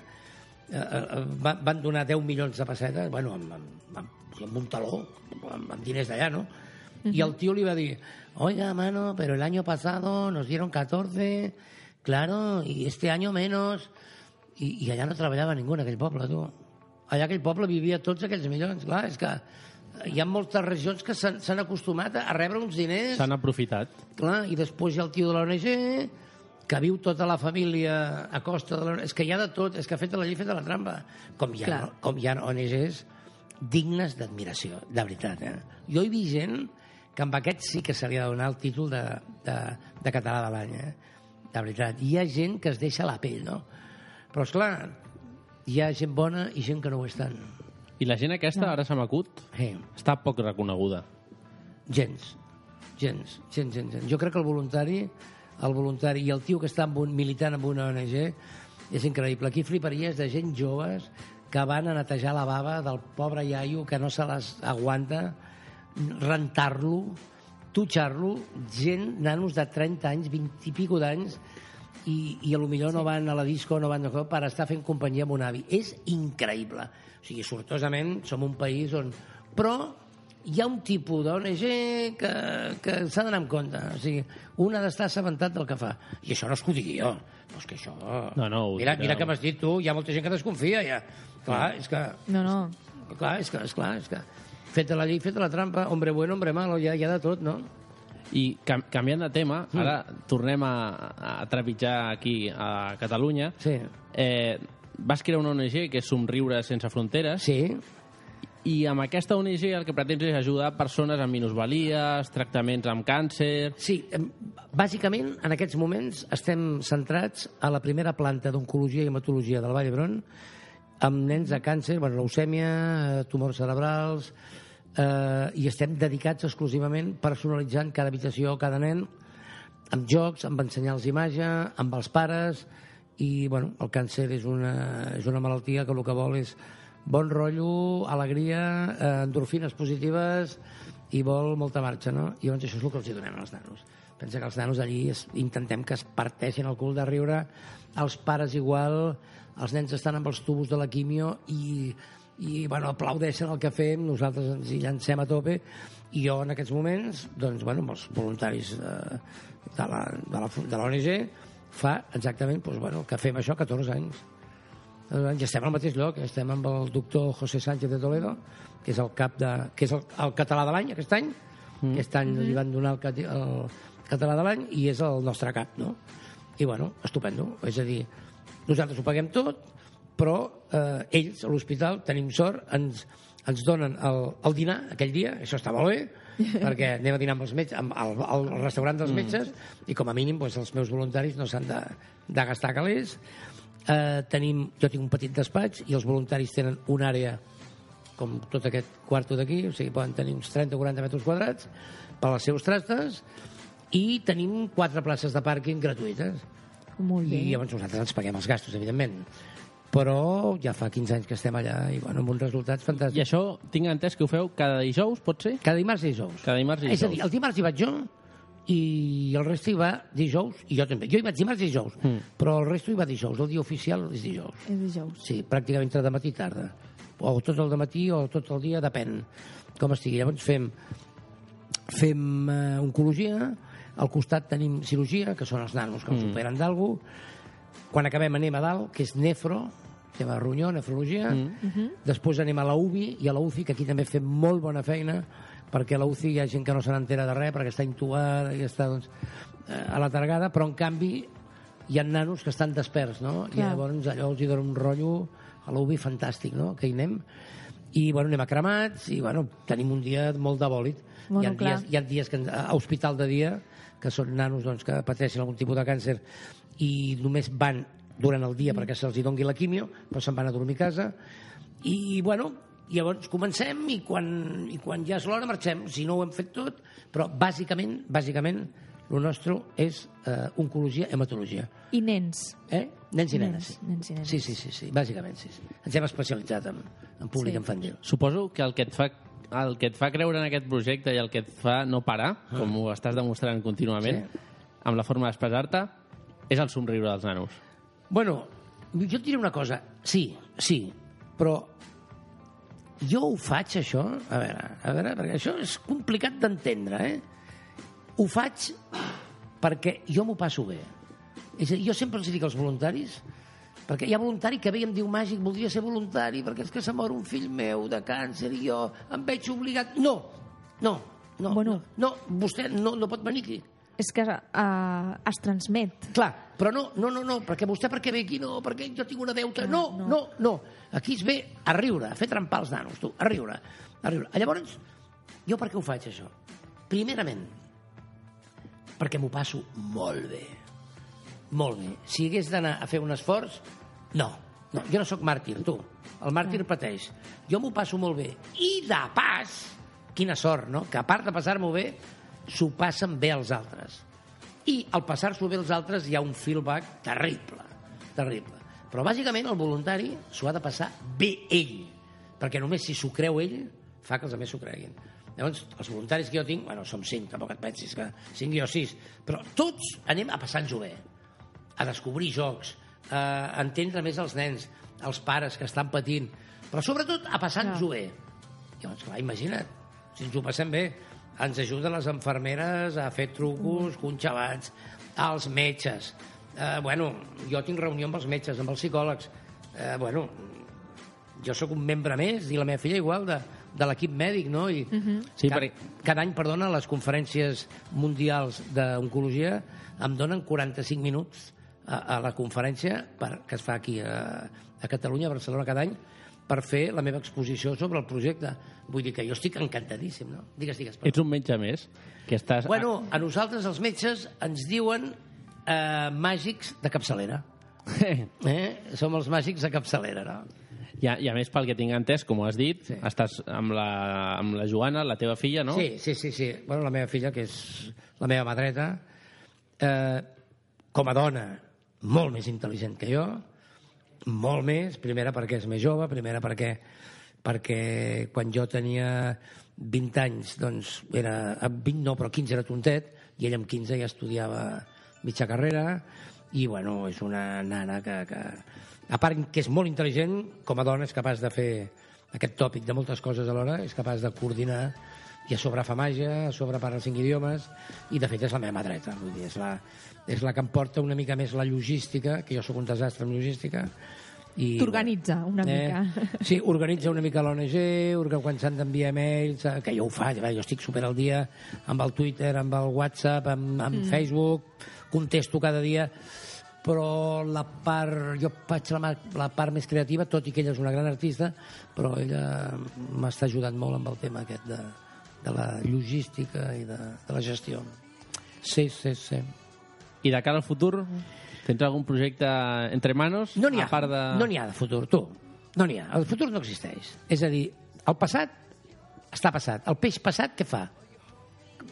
eh, eh, va- van donar 10 milions de pessetes, bueno, amb, amb, amb, amb un taló, amb, amb diners d'allà, no? Y el tío le iba a decir, oiga, mano, pero el año pasado nos dieron 14, claro, y este año menos. I, i allà no treballava ningú en aquell poble, tu. Allà aquell poble vivia tots aquells milions. Clar, és que hi ha moltes regions que s'han acostumat a rebre uns diners. S'han aprofitat. Clar, i després hi ha el tio de l'ONG que viu tota la família a costa de l'ONG. És que hi ha de tot, és que ha fet la llei, ha fet la trampa. Com hi ha, Clar. com hi ha ONGs dignes d'admiració, de veritat. Eh? Jo he vist gent que amb aquest sí que se li ha de donar el títol de, de, de català de l'any. Eh? De veritat. Hi ha gent que es deixa la pell, no? Però, és clar, hi ha gent bona i gent que no ho és tant. I la gent aquesta, ara se m'acut, Sí. està poc reconeguda. Gens. Gens, gens, gens, gens. Jo crec que el voluntari, el voluntari i el tio que està amb un, militant amb una ONG és increïble. Aquí fliparies de gent joves que van a netejar la bava del pobre iaio que no se les aguanta, rentar-lo, tutxar-lo, gent, nanos de 30 anys, 20 i pico d'anys, i, i a lo millor no van a la disco, no van a per estar fent companyia amb un avi. És increïble. O sigui, sortosament som un país on... Però hi ha un tipus d'ONG que, que s'ha d'anar amb compte. O sigui, un ha d'estar assabentat del que fa. I això no és que ho digui jo. No, és que això... No, no, mira, mira que m'has dit tu, hi ha molta gent que desconfia, ja. Clar, és que... No, no. Clar, és que, és clar, és que... Feta la llei, feta la trampa, hombre bueno, hombre malo, hi ha, hi ha de tot, no? I cam canviant de tema, Mm. ara tornem a, a trepitjar aquí a Catalunya. Sí. Eh, vas crear una ONG que és Somriure sense fronteres. Sí, i amb aquesta ONG el que pretens és ajudar persones amb minusvalies, tractaments amb càncer... Sí, bàsicament en aquests moments estem centrats a la primera planta d'oncologia i hematologia del Vall d'Hebron amb nens de càncer, bueno, leucèmia, eh, tumors cerebrals, eh, i estem dedicats exclusivament personalitzant cada habitació, cada nen, amb jocs, amb ensenyar-los imatge, amb els pares, i bueno, el càncer és una, és una malaltia que el que vol és bon rotllo, alegria, eh, endorfines positives i vol molta marxa, no? I llavors això és el que els hi donem als nanos. Pensa que els nanos allí es, intentem que es parteixin el cul de riure, els pares igual, els nens estan amb els tubos de la quimio i, i bueno, aplaudeixen el que fem, nosaltres ens hi llancem a tope, i jo en aquests moments, doncs, bueno, amb els voluntaris de, de la, de la, de l'ONG, fa exactament doncs, bueno, que fem això 14 anys. Ja estem al mateix lloc, estem amb el doctor José Sánchez de Toledo, que és el cap de, que és el, el català de l'any aquest any, mm. aquest any li van donar el, el català de l'any i és el nostre cap, no? I bueno, estupendo, és a dir, nosaltres ho paguem tot, però eh, ells a l'hospital tenim sort, ens, ens donen el, el dinar aquell dia, això està molt bé, perquè anem a dinar amb els metges, amb el, el, el restaurant dels metges, i com a mínim doncs, els meus voluntaris no s'han de, de gastar calés. Eh, tenim, jo tinc un petit despatx i els voluntaris tenen una àrea com tot aquest quarto d'aquí, o sigui, poden tenir uns 30 o 40 metres quadrats per als seus trastes i tenim quatre places de pàrquing gratuïtes. Molt bé. I llavors nosaltres ens paguem els gastos, evidentment. Però ja fa 15 anys que estem allà i bueno, amb uns resultats I fantàstics. això tinc entès que ho feu cada dijous, pot ser? Cada dimarts i dijous. Cada dimarts i És a dir, dijous. el dimarts hi vaig jo i el resto hi va dijous, i jo també. Jo hi vaig dimarts i dijous, Mm. però el resto hi va dijous. El dia oficial és dijous. És dijous. Sí, pràcticament entre de matí i tarda. O tot el matí o tot el dia, depèn com estigui. Llavors fem, fem eh, oncologia, al costat tenim cirurgia, que són els nanos que els Mm. operen d'algú. Quan acabem anem a dalt, que és nefro, va a ronyó, nefrologia. Mm. Després anem a la UBI i a la UCI, que aquí també fem molt bona feina, perquè a la UCI hi ha gent que no se n'entera de res, perquè està intubada i està doncs, eh, a la targada, però en canvi hi ha nanos que estan desperts, no? I Clar. llavors allò els hi dona un rotllo a l'UBI fantàstic, no? Que hi anem. I, bueno, anem a cremats i, bueno, tenim un dia molt de bòlit. Bueno, hi, ha clar. dies, hi ha dies que, a hospital de dia que són nanos doncs, que pateixen algun tipus de càncer i només van durant el dia perquè se'ls dongui la quimio, però se'n van a dormir a casa. I, bueno, llavors comencem i quan, i quan ja és l'hora marxem. Si no ho hem fet tot, però bàsicament, bàsicament, el nostre és eh, oncologia, hematologia. I nens. Eh? Nens i nenes. Nens, sí. nens i nenes. Sí, sí, sí, sí, bàsicament, sí. sí. Ens hem especialitzat en, en públic Sí. infantil. Suposo que el que et fa el que et fa creure en aquest projecte i el que et fa no parar, com ho estàs demostrant contínuament, Sí. amb la forma d'expressar-te, és el somriure dels nanos. Bueno, jo et diré una cosa. Sí, sí, però jo ho faig, això... A veure, a veure, perquè això és complicat d'entendre, eh? Ho faig perquè jo m'ho passo bé. És a dir, jo sempre els dic als voluntaris perquè hi ha voluntari que ve i em diu màgic, voldria ser voluntari perquè és que se mor un fill meu de càncer i jo em veig obligat... No, no, no, Bueno. no, no vostè no, no pot venir aquí. És que uh, es transmet. Clar, però no, no, no, no, perquè vostè per què ve aquí? No, perquè jo tinc una deuta. No, no, no, no. Aquí es ve a riure, a fer trempar els nanos, tu, a riure, a riure. Llavors, jo per què ho faig, això? Primerament, perquè m'ho passo molt bé. Molt bé. Si hagués d'anar a fer un esforç, no. No, jo no sóc màrtir, tu. El màrtir pateix. Jo m'ho passo molt bé. I de pas, quina sort, no? Que a part de passar-m'ho bé, s'ho passen bé els altres. I al passar-s'ho bé els altres hi ha un feedback terrible, terrible. Però bàsicament el voluntari s'ho ha de passar bé ell, perquè només si s'ho creu ell fa que els altres s'ho creguin. Llavors, els voluntaris que jo tinc, bueno, som cinc, tampoc et pensis que cinc jo sis, però tots anem a passar-nos-ho bé, a descobrir jocs, a entendre més els nens, els pares que estan patint, però sobretot a passar-nos-ho bé. Llavors, clar, imagina't, si ens ho passem bé, ens ajuden les infermeres a fer trucos, conxabats, als metges. Eh, bueno, jo tinc reunió amb els metges, amb els psicòlegs. Eh, bueno, jo sóc un membre més i la meva filla igual de, de l'equip mèdic, no? I Sí, ca- perquè- cada any, perdona, les conferències mundials d'oncologia em donen 45 minuts a, a la conferència per, que es fa aquí a, a Catalunya, a Barcelona, cada any, per fer la meva exposició sobre el projecte. Vull dir que jo estic encantadíssim, no? Digues, digues. perdó. Ets un metge més que estàs... Bueno, a nosaltres, els metges, ens diuen eh, màgics de capçalera. Eh? Som els màgics de capçalera, no? I a, I a més, pel que tinc entès, com ho has dit, Sí. estàs amb la, amb la Joana, la teva filla, no? Sí, sí, sí, sí. Bueno, la meva filla, que és la meva mà dreta, eh, com a dona, molt més intel·ligent que jo, molt més, primera perquè és més jove, primera perquè, perquè quan jo tenia 20 anys, doncs era, eh, 20 no, però 15 era tontet, i ell amb 15 ja estudiava mitja carrera, i bueno, és una nana que, que a part que és molt intel·ligent, com a dona és capaç de fer aquest tòpic de moltes coses alhora, és capaç de coordinar i a sobre fa màgia, a sobre parla cinc idiomes i de fet és la meva mà dreta vull dir, és, la, és la que em porta una mica més la logística, que jo sóc un desastre en logística i, T'organitza una mica. Sí, organitza una mica l'ONG, quan s'han d'enviar mails, eh, que jo ho faig, jo estic super al dia amb el Twitter, amb el WhatsApp, amb, amb mm. Facebook, contesto cada dia, però la part, jo faig la, la part més creativa, tot i que ella és una gran artista, però ella m'està ajudant molt amb el tema aquest de, de la logística i de, de la gestió. Sí, sí, sí. I de cara al futur, tens algun projecte entre manos? No n'hi ha, part de... no n'hi ha de futur, tu. No n'hi ha. El futur no existeix. És a dir, el passat està passat. El peix passat què fa?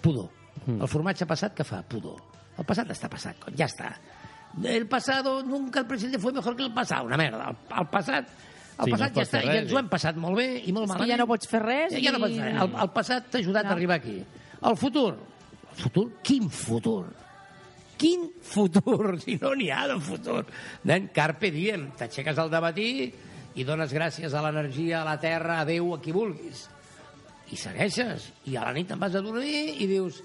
Pudor. Hmm. El formatge passat què fa? Pudor. El passat està passat, ja està. El pasado, nunca el presente fue mejor que el pasado. Una merda. El, el passat, el Sí, no passat es ja està, i res, ens ho hem passat molt bé i molt malament. ja no pots fer res Ja, ja no i- pots fer res. El, el passat t'ha ajudat No. a arribar aquí. El futur. El futur? Quin futur? Quin futur? Si no n'hi ha de futur. Nen, carpe diem. T'aixeques al dematí i dones gràcies a l'energia, a la terra, a Déu, a qui vulguis. I segueixes. I a la nit te'n vas a dormir i dius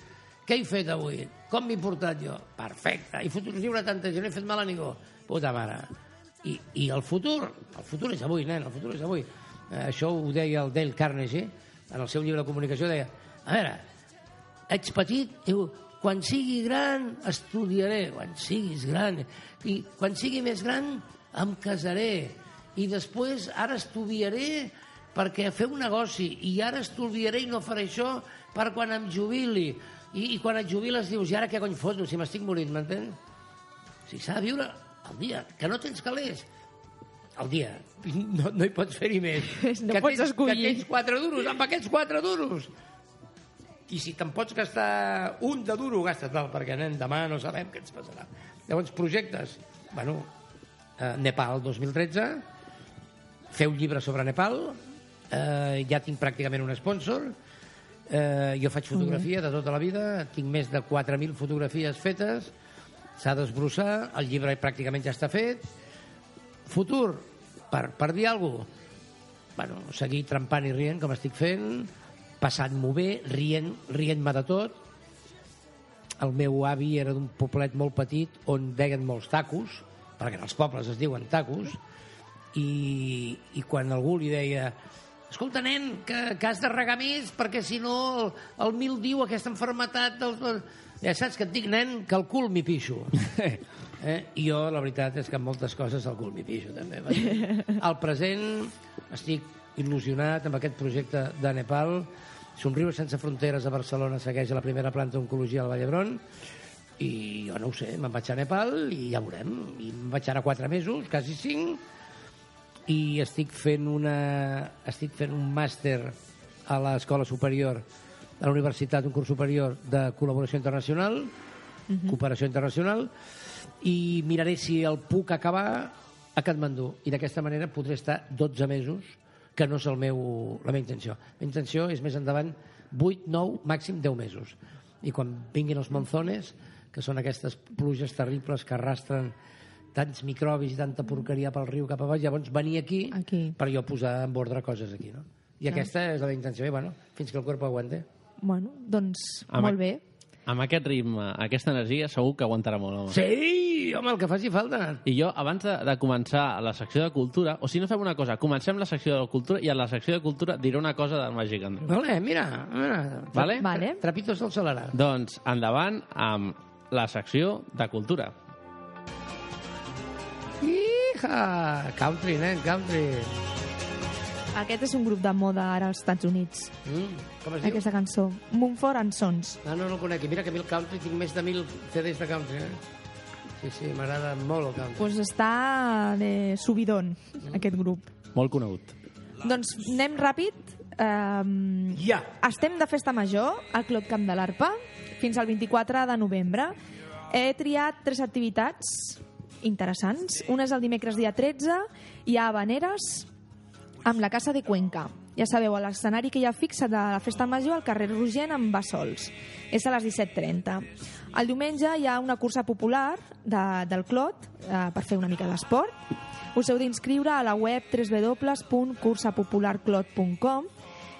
què he fet avui? Com m'he portat jo? Perfecte. I fotos lliure tanta gent, no he fet mal a ningú. Puta mare. I, I el futur? El futur és avui, nen, el futur és avui. Eh, això ho deia el Dale Carnegie, en el seu llibre de comunicació, deia, a veure, ets petit, diu, quan sigui gran estudiaré, quan siguis gran, i quan sigui més gran em casaré, i després ara estudiaré perquè fer un negoci, i ara estudiaré i no faré això per quan em jubili, i, i quan et jubiles dius, i ara què cony foto, si m'estic morint, m'entens? Sigui, s'ha de viure el dia, que no tens calés, el dia. No, no hi pots fer-hi més. No que pots tens, escollir. Que tens quatre duros, amb aquests quatre duros. I si te'n pots gastar un de duro, gastes val, perquè nen, demà no sabem què ens passarà. Llavors, projectes. Bueno, eh, Nepal 2013, fer un llibre sobre Nepal, eh, ja tinc pràcticament un sponsor, eh, jo faig fotografia de tota la vida, tinc més de 4.000 fotografies fetes, s'ha d'esbrossar, el llibre pràcticament ja està fet. Futur, per, per dir alguna cosa, bueno, seguir trempant i rient com estic fent, passant-m'ho bé, rient, rient-me de tot. El meu avi era d'un poblet molt petit on deien molts tacos, perquè els pobles es diuen tacos, i, i quan algú li deia escolta, nen, que, que has de regar més perquè si no el, el mil diu aquesta enfermetat dels... Ja saps que et dic, nen, que el cul m'hi pixo. Eh? I jo, la veritat, és que en moltes coses el cul m'hi pixo, també. Al present estic il·lusionat amb aquest projecte de Nepal. Somriure sense fronteres a Barcelona segueix a la primera planta d'oncologia al Vall d'Hebron i jo no ho sé, me'n vaig a Nepal i ja veurem. I me'n vaig ara quatre mesos, quasi cinc, i estic fent una estic fent un màster a l'escola superior a la universitat, un curs superior de col·laboració internacional cooperació internacional i miraré si el puc acabar a Katmandú i d'aquesta manera podré estar 12 mesos que no és el meu, la meva intenció la meva intenció és més endavant 8, 9, màxim 10 mesos i quan vinguin els monzones que són aquestes pluges terribles que arrastren tants microbis i tanta porqueria pel riu cap a baix, llavors venir aquí, Aquí. per jo posar en ordre coses aquí, no? I aquesta és la intenció, i bueno, fins que el corp aguante. Bueno, doncs Amb molt bé. Amb aquest ritme, aquesta energia, segur que aguantarà molt, home. Sí, home, el que faci falta. I jo, abans de, de començar la secció de cultura, o si no fem una cosa, comencem la secció de cultura i a la secció de cultura diré una cosa del Màgic Andreu. Vale, mira, mira. Vale? Vale. Trapitos del Solarà. Doncs endavant amb la secció de cultura. Hija! Country, nen, country. Aquest és un grup de moda ara als Estats Units. Mm, com es diu? Aquesta cançó. Mumford and Sons. Ah, no, no el conec. Mira que a mi el country tinc més de mil CDs de country, eh? Sí, sí, m'agrada molt el country. Pues està de subidon, aquest grup. Molt conegut. Doncs anem ràpid. Um, Ja! estem de festa major al Club Camp de l'Arpa fins al 24 de novembre. He triat tres activitats interessants. Una és el dimecres dia 13, hi ha habaneres amb la Casa de Cuenca. Ja sabeu, a l'escenari que hi ha fixa de la Festa Major al carrer Rogent amb Bassols. És a les 17.30. El diumenge hi ha una cursa popular de, del Clot eh, per fer una mica d'esport. Us heu d'inscriure a la web www.cursapopularclot.com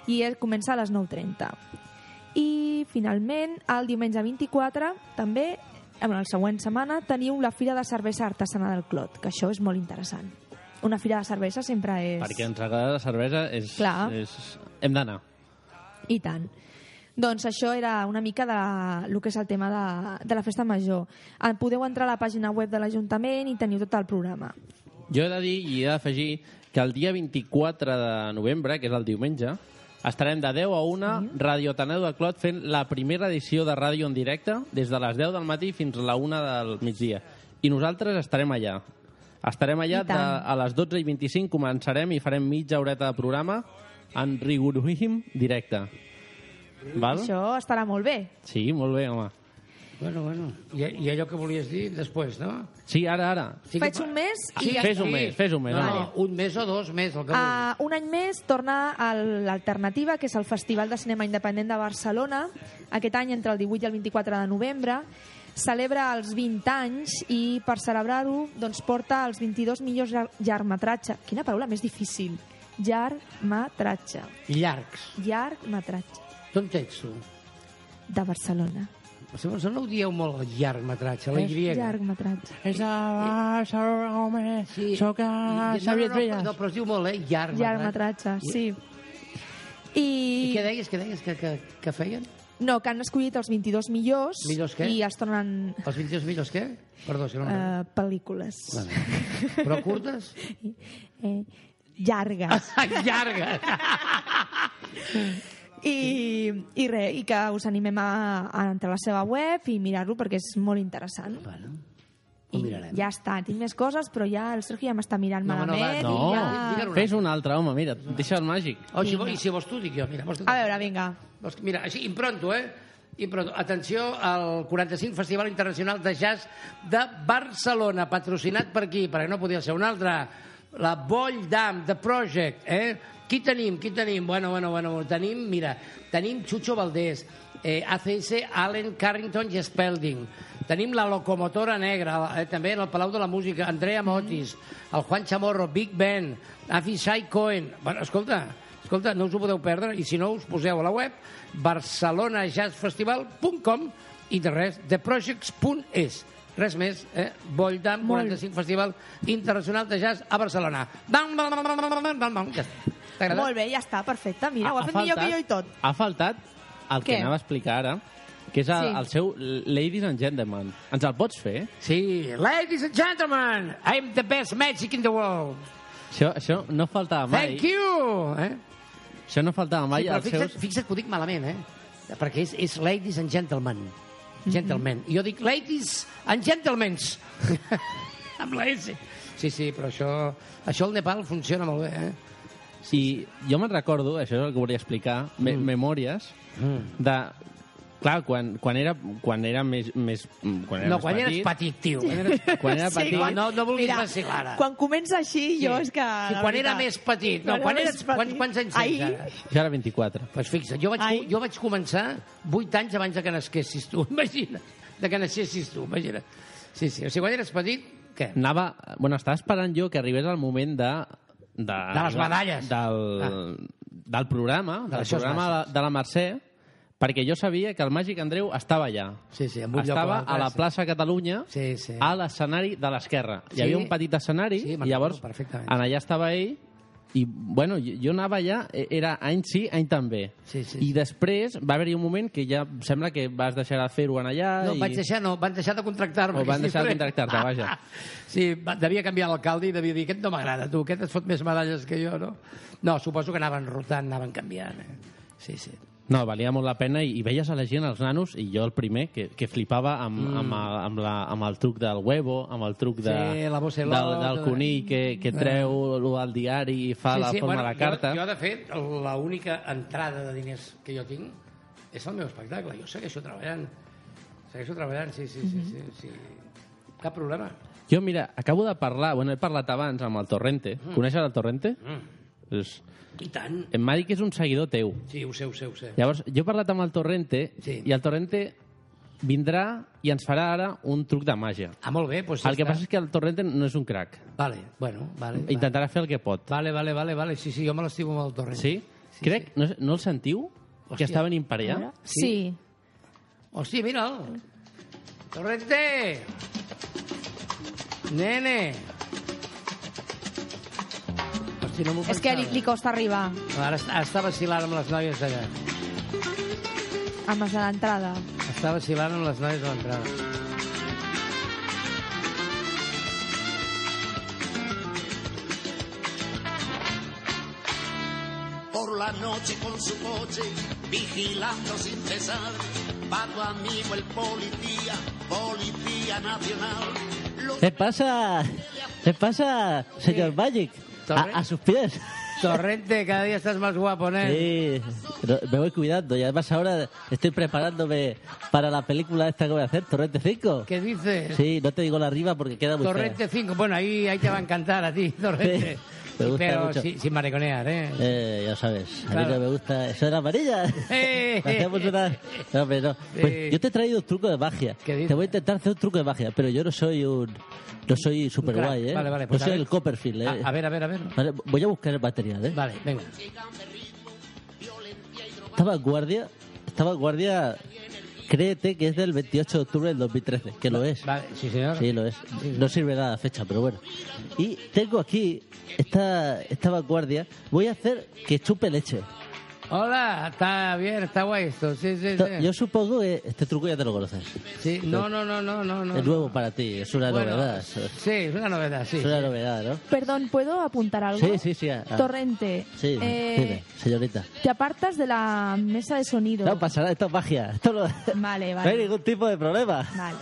i comença a les 9.30. I finalment, el diumenge 24, també, en la següent setmana, teniu la Fira de Cervesa Artesana del Clot, que això és molt interessant. Una fira de cervesa sempre és... Perquè ens agrada la cervesa, és, Clar. és... hem d'anar. I tant. Doncs això era una mica de el que és el tema de, de la festa major. Eh, Podeu entrar a la pàgina web de l'Ajuntament i teniu tot el programa. Jo he de dir i he d'afegir que el dia 24 de novembre, que és el diumenge, estarem de 10 a 1 Ràdio Ateneu de Clot fent la primera edició de ràdio en directe des de les 10 del matí fins a la 1 del migdia. I nosaltres estarem allà. Estarem allà de, a les 12 i 25 començarem i farem mitja horeta de programa en rigoríssim directe. Val? Això estarà molt bé. Sí, molt bé, home. Bueno, bueno. I, I allò que volies dir després, no? Sí, ara, ara. Sí Faig un mes Sí, i ja fes un mes, fes un mes. No, home. no, un mes o dos més, el que vulguis. Uh, un any més torna el- l'Alternativa, que és el Festival de Cinema Independent de Barcelona. Aquest any, entre el 18 i el 24 de novembre, celebra els 20 anys i per celebrar-ho doncs, porta els 22 millors llar- llargmetratge. Quina paraula més difícil. Llargmetratge. Llargs. Llargmetratge D'on ets, tu? de Barcelona. Segons no ho dieu molt, el llargmetratge, la És Y. llargmetratge. És de Barcelona, Sí. soc a no, no, Xavier no, Trias. no, però es diu molt, eh? Llargmetratge. Llargmetratge, sí. I I, què deies, què deies que, que, que feien? No, que han escollit els 22 millors Millors què? i es tornen Els 22 millors què? Perdó, si no... uh, pel·lícules. Vale. Però curtes? eh, llargues. Llargues. I, i res, i que us animem a, a entrar a la seva web i mirar-lo perquè és molt interessant. bueno, I mirarem. ja està, tinc més coses, però ja el Sergio ja m'està mirant No, no, malament. No, i ja... Fes un altre, home, mira, deixa el màgic. O si, vols, I si vols tu, dic jo. Mira, vols tu. A veure, vinga. Vols- Mira, així, impronto, eh? Impronto. Atenció al 45 Festival Internacional de Jazz de Barcelona, patrocinat per aquí, perquè no podia ser un altre. La Boll Dam, The Project, eh? Qui tenim? Qui tenim? Bueno, bueno, bueno, tenim, mira, tenim Chucho Valdés, eh, ACS, Allen Carrington i Spelding. Tenim la locomotora negra, eh, també en el Palau de la Música, Andrea Motis, el Juan Chamorro, Big Ben, Avishai Cohen. Bueno, escolta, escolta, no us ho podeu perdre, i si no us poseu a la web barcelonajazzfestival.com i de res, theprojects.es. Res més, eh? Volldam, Molt. 45 Festival Internacional de Jazz a Barcelona. Bam, bam, bam, bam, bam, bam, bam, bam. Ja està. Molt bé, ja està, perfecte. Mira, ho ha fet millor que jo i tot. Ha faltat el que Què? anava a explicar ara, que és el, Sí. el seu Ladies and Gentlemen. Ens el pots fer? Sí, ladies and gentlemen, I'm the best magic in the world. Això, això no faltava mai. Thank you! Eh? Això no faltava mai Sí, però fixa't, seus... fixa't que ho dic malament, eh? Perquè és, és ladies and gentlemen. Gentlemen. I jo dic ladies and gentlemens. Amb la S. Sí, sí, però això, això al Nepal funciona molt bé, eh? I jo me'n recordo, això és el que volia explicar, me memòries Mm. de... Clar, quan, quan, era, quan era més... més quan era No, més quan eres petit, tio. Quan eres, Quan era petit... Quan no, no vulguis Mira, vacilar ara. Quan comença així, jo és que... Sí, quan era més petit. No, quan quan eres, més quants, petit. quants anys tens Ahir? ara? Jo era 24. Pues fixa't, jo vaig, Ai. jo vaig començar 8 anys abans de que nasquessis tu, imagina. De que naixessis tu, imagina. Sí, sí. O sigui, quan eres petit, què? Anava... Bueno, estava esperant jo que arribés el moment de... De, De les medalles. Del, Ah. del programa, del això és programa de, de la Mercè, perquè jo sabia que el Màgic Andreu estava allà. Sí, sí, en un lloc estava altre, a la plaça Catalunya, Sí, sí. a l'escenari de l'esquerra. Sí. Hi havia un petit escenari, Sí, i llavors en allà estava ell, i bueno, jo, anava allà, eh, era any sí, any també. Sí, sí, I després va haver-hi un moment que ja sembla que vas deixar de fer-ho allà. No, i... vaig deixar, no, van deixar de contractar-me. O van deixar de contractar-te, vaja. Sí, devia canviar l'alcalde i devia dir, aquest no m'agrada, tu, aquest et fot més medalles que jo, no? No, suposo que anaven rotant, anaven canviant. Eh? Sí, sí. No, valia molt la pena i, i veies a la gent, els nanos, i jo el primer, que, que flipava amb, mm. amb, el, amb, la, amb el truc del huevo, amb el truc de, Sí, la del, del tot. conill que, que treu lo del diari i fa sí, la sí, forma bueno, de la carta. Jo, jo, de fet, l'única entrada de diners que jo tinc és el meu espectacle. Jo segueixo treballant. Segueixo treballant, sí, sí, sí, sí, sí. Cap problema. Jo, mira, acabo de parlar, bueno, he parlat abans amb el Torrente. Mm. Coneixes el Torrente? Mm. És... I tant. Em m'ha dit que és un seguidor teu. Sí, ho sé, ho sé, ho sé. Llavors, jo he parlat amb el Torrente Sí. i el Torrente vindrà i ens farà ara un truc de màgia. Ah, molt bé, doncs ja el que està. passa és que el Torrente no és un crac. Vale, bueno, vale. Intentarà fer el que pot. Vale, vale, vale, vale. Sí, sí, jo me l'estimo molt, Torrent. Sí? Crec, no, no el sentiu? Hòstia. Que està venint per allà? Sí. Hòstia, mira'l. Torrente! Nene! Hòstia, no m'ho És que li, li costa arribar Ara est- està vacilant amb les noies d'allà. amb les de l'entrada. Està vacilant amb les noies de l'entrada. Por la noche con su coche, vigilando sin cesar, va tu amigo el policía, policía nacional. ¿Qué pasa? ¿Qué pasa, señor Magic? Torre. A, a sus pies. Torrente, cada día estás más guapo, ¿no? Sí, me voy cuidando y además ahora estoy preparándome para la película esta que voy a hacer, Torrente 5. ¿Qué dices? Sí, no te digo la arriba porque queda muy fea. Torrente 5. Bueno, ahí, ahí te va a encantar a ti, Torrente. Sí, me gusta Pero mucho. sin, sin mariconear, ¿eh? Eh, ya sabes, a mí no me gusta. ¿Eso era amarilla? Eh. Hacemos una... No, hombre, no. Pues yo te he traído un truco de magia. Te voy a intentar hacer un truco de magia, pero yo no soy un... No soy super guay, ¿eh? Vale, vale, no pues a soy ver. el Copperfield, ¿eh? A, a ver, a ver, a ver. Vale, voy a buscar el material, ¿eh? Vale, venga. Esta vanguardia, esta vanguardia, créete que es del 28 de octubre del 2013, que lo es. Vale, sí, señor. Sí, lo es. No sirve nada la fecha, pero bueno. Y tengo aquí esta, esta vanguardia. Voy a hacer que chupe leche. Hola, está bien, está guay esto. Sí, sí, sí. Yo supongo que este truco ya te lo conoces. Sí, no, no, no, no, no. no. Es nuevo para ti, es una Bueno, novedad. Sí, es una novedad, sí. Es una novedad, ¿no? Perdón, ¿puedo apuntar algo? Sí, sí, sí. ah. Torrente, Sí, eh, dime, señorita. te apartas de la mesa de sonido. No pasará, esto es magia. Esto no, Vale, no hay vale. ningún tipo de problema. Vale.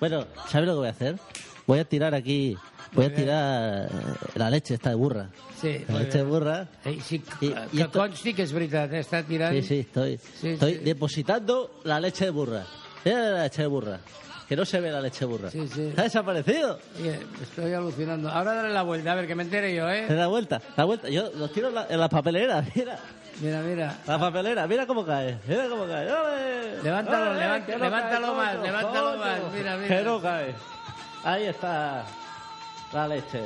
Bueno, ¿sabes lo que voy a hacer? Voy a tirar aquí, voy a tirar la leche esta de burra. Sí, La leche de burra. Eh, sí, I- que esto- consti que és veritat, eh? està tirant... Sí, sí, estoy, Sí, estoy sí. depositando la leche de burra. Mira la leche de burra. Que no se ve la leche de burra. Sí, sí. ¿Ha desaparecido? Estoy alucinando. Ahora dale la vuelta, a ver, que me entere yo, ¿eh? da vuelta, da vuelta. Yo los tiro en la, en la papelera, mira. Mira, mira. La papelera, mira cómo cae, mira cómo cae. ¡Ole! Levántalo, ¡Ole! Que no levántalo cae, más, coño, levántalo coño. más, mira, mira. Que no cae. Ahí está la leche.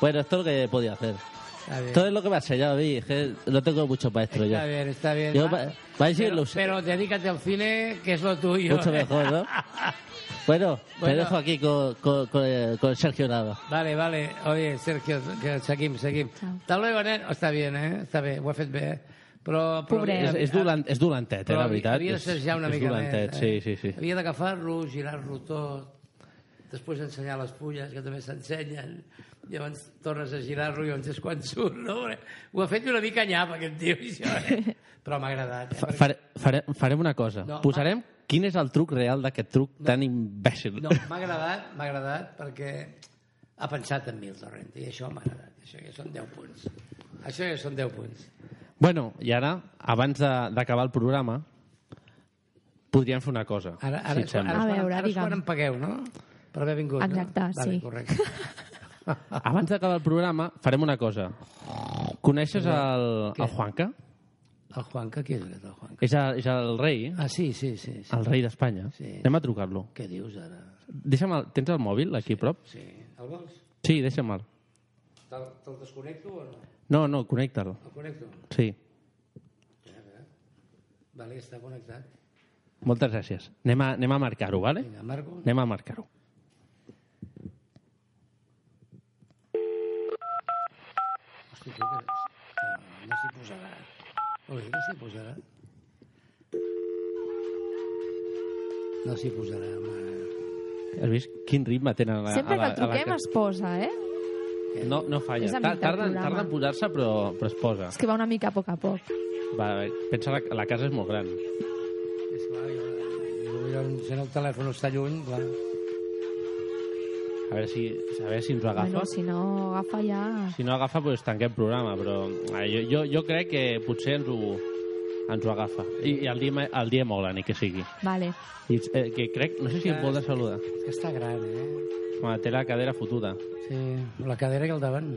Bueno, esto es lo que podía hacer. Está bien. Esto es lo que me ha enseñado a mí, es que no tengo mucho maestro yo. Está bien, está bien. Yo, Va- a pero, pero dedícate al cine, que es lo tuyo. Mucho mejor, ¿no? Bueno, te Bueno. dejo aquí con, con, con, eh, con Sergio Nava. Vale, vale. Oye, Sergio, seguim, seguim. Hasta luego, nen. Està bé, eh? Està bé, ho ha fet bé. Però, però Pobret. És, és, dolant, és dolentet, eh, la veritat. Havia de ser ja una és, mica és dolentet, més. sí, eh? sí, sí. Havia d'agafar-lo, girar-lo tot, després ensenyar les fulles, que també s'ensenyen, llavors tornes a girar-lo i llavors és quan surt, no? Ho ha fet una mica nyap, aquest tio, això, eh? Però m'ha agradat. Eh? Fa- Fare, fare, farem una cosa. No, Posarem quin és el truc real d'aquest truc tan imbècil. No, m'ha agradat, m'ha agradat perquè ha pensat en mi el Torrente i això m'ha agradat. Això ja són 10 punts. Això ja són 10 punts. Bueno, i ara, abans de- d'acabar el programa, podríem fer una cosa, Ara, ara, si et sembla. ara, A és quan- veure, ara és quan em pagueu, no? Per haver vingut, Exacte, no? Vale, sí. correcte. Abans d'acabar el programa, farem una cosa. Coneixes el, el Juanca? El Juanca, qui és aquest, el Juanca? És el, és el rei, Ah, sí, sí, sí. sí. el rei d'Espanya. Sí. Anem a trucar-lo. Què dius ara? Deixa'm el, tens el mòbil aquí a prop? Sí. El vols? Sí, deixa'm-el. Te'l te desconnecto o no? No, no, connecta'l. El connecto? Sí. Vale, està connectat. Moltes gràcies. Anem a, anem a marcar-ho, vale? Vinga, Marco. Anem a marcar-ho. Que... que no s'hi posarà. Oi, no s'hi posarà. No s'hi posarà, home. Has vist quin ritme tenen a la, Sempre a que el truquem la... es posa, eh? No, no falla. Ta- Tarda, tarda en posar-se, però, però es posa. És que va una mica a poc a poc. Va, pensa la, la casa és molt gran. És clar, jo, jo, jo, si el telèfon està lluny, clar. A veure si, a veure si ens ho agafa. Bueno, si no agafa ja... Si no agafa, doncs tanquem programa, però eh, jo, jo, jo crec que potser ens ho, ens ho agafa. I, i el, dia, el dia mola, ni que sigui. Vale. I, eh, que crec, no sé si em pot de saludar. És que està gran, eh? Home, té la cadera fotuda. Sí, la cadera que al davant.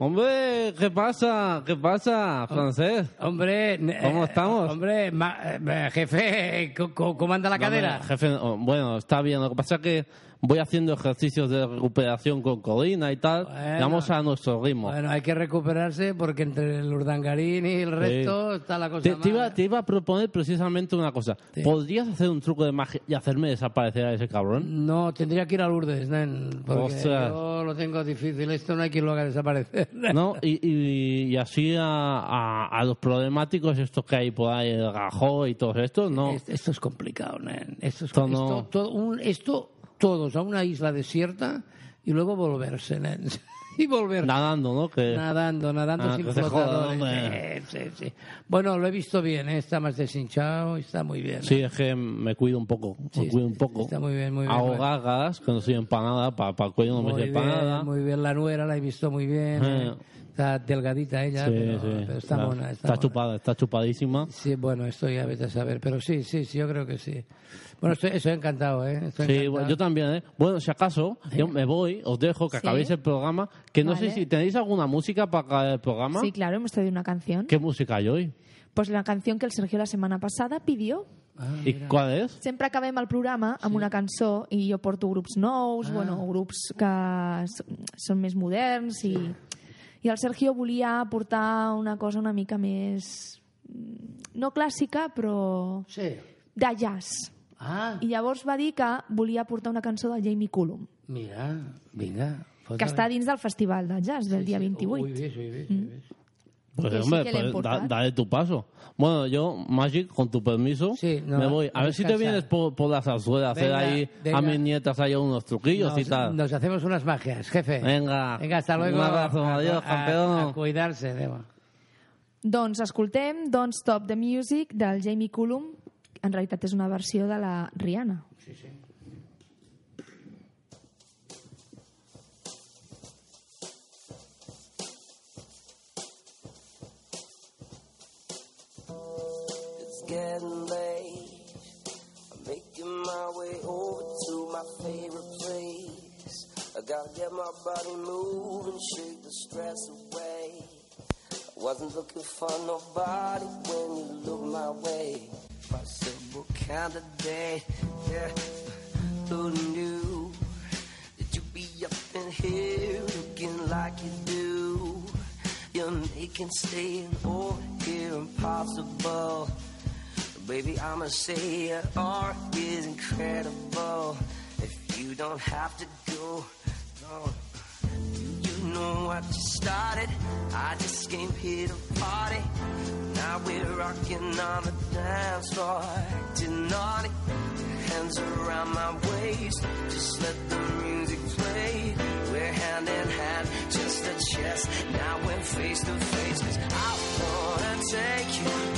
Hombre, ¿qué pasa? ¿Qué pasa, francés? Hombre, eh, ¿Cómo estamos? Hombre, ma- eh, jefe, co- ¿cómo anda la No, cadera? hombre, jefe, oh, bueno, está bien. Lo que pasa es que voy haciendo ejercicios de recuperación con Codina y tal. Bueno. Vamos a nuestro ritmo. Bueno, hay que recuperarse porque entre el urdangarín y el resto está la cosa Te, te iba, te iba a proponer precisamente una cosa. Sí. ¿Podrías hacer un truco de magia y hacerme desaparecer a ese cabrón? No, tendría que ir a Lourdes, nen, porque yo lo tengo difícil. Esto no hay quien lo haga desaparecer. ¿No? Y, y- y así a, a- a los problemáticos, estos que hay por ahí, el gajo y todos estos, ¿no? Es- Esto es complicado, nen. Esto es Esto esto, no- todo- un- esto todos a una isla desierta y luego volverse, y volver. Nadando, ¿no? Que... Nadando, nadando Ah, sin joda, flotadores. hombre. Sí, sí, sí. Bueno, lo he visto bien, ¿eh? está más deshinchado, está muy bien. Sí, es que me cuido un poco. Me cuido un poco. está muy bien, muy bien. Hago gagas, que no soy empanada, para el cuello no me muy sirve para bien, nada. muy bien, la nuera la he visto muy bien. Eh. Está delgadita ella, Sí, pero, sí. pero está Está- mona. Está, Está mona. chupada, está chupadísima. Sí, bueno, esto ya vete a saber, pero sí, sí, sí, yo creo que sí. Bueno, estoy, estoy encantado, ¿eh? Estoy Sí, encantado. bueno, yo también, ¿eh? Bueno, si acaso, yo me voy, os dejo que Sí. acabéis el programa, que no Vale. sé si tenéis alguna música para acabar el programa. Sí, claro, hemos traído una canción. ¿Qué música hay hoy? Pues la canción que el Sergio la setmana passada pidió. Ah, ¿Y mira. cuál es? Sempre acabem el programa amb una cançó i jo porto grups nous, Ah. bueno, grups que són més moderns i, i el Sergio volia portar una cosa una mica més mm, no clàssica, però Sí. de jazz. Ah, I llavors va dir que volia portar una cançó del Jamie Cullum, mira, vinga. que està dins del Festival de Jazz del dia 28. Uy, ves, uy, ves, uy, ves. Pues Que sí hombre, que le pues, da- dale tu paso. Bueno, yo, Magic, con tu permiso, Sí, no, me voy. A ver si te vienes por, por la zarzuela a hacer ahí venga. a mis nietas ahí unos truquillos y tal. nos hacemos unas magias, jefe. Venga. Venga, hasta luego. Un abrazo, A- adiós, a- campeón. A, cuidarse. Doncs escoltem Don't Stop the Music del Jamie Cullum. En realitat és una versió de la Rihanna. It's get my body moving, shake the stress away. I wasn't looking for nobody when you look my way. Possible candidate, yeah. Who knew that you'd be up in here looking like you do? You're making staying over here impossible. Baby, I'ma say your art is incredible. If you don't have to What you started. I just came here to party. Now we're rocking on the dance floor, acting naughty. Hands around my waist, just let the music play. We're hand in hand, just a chest. Now we're face to face, cause I wanna take you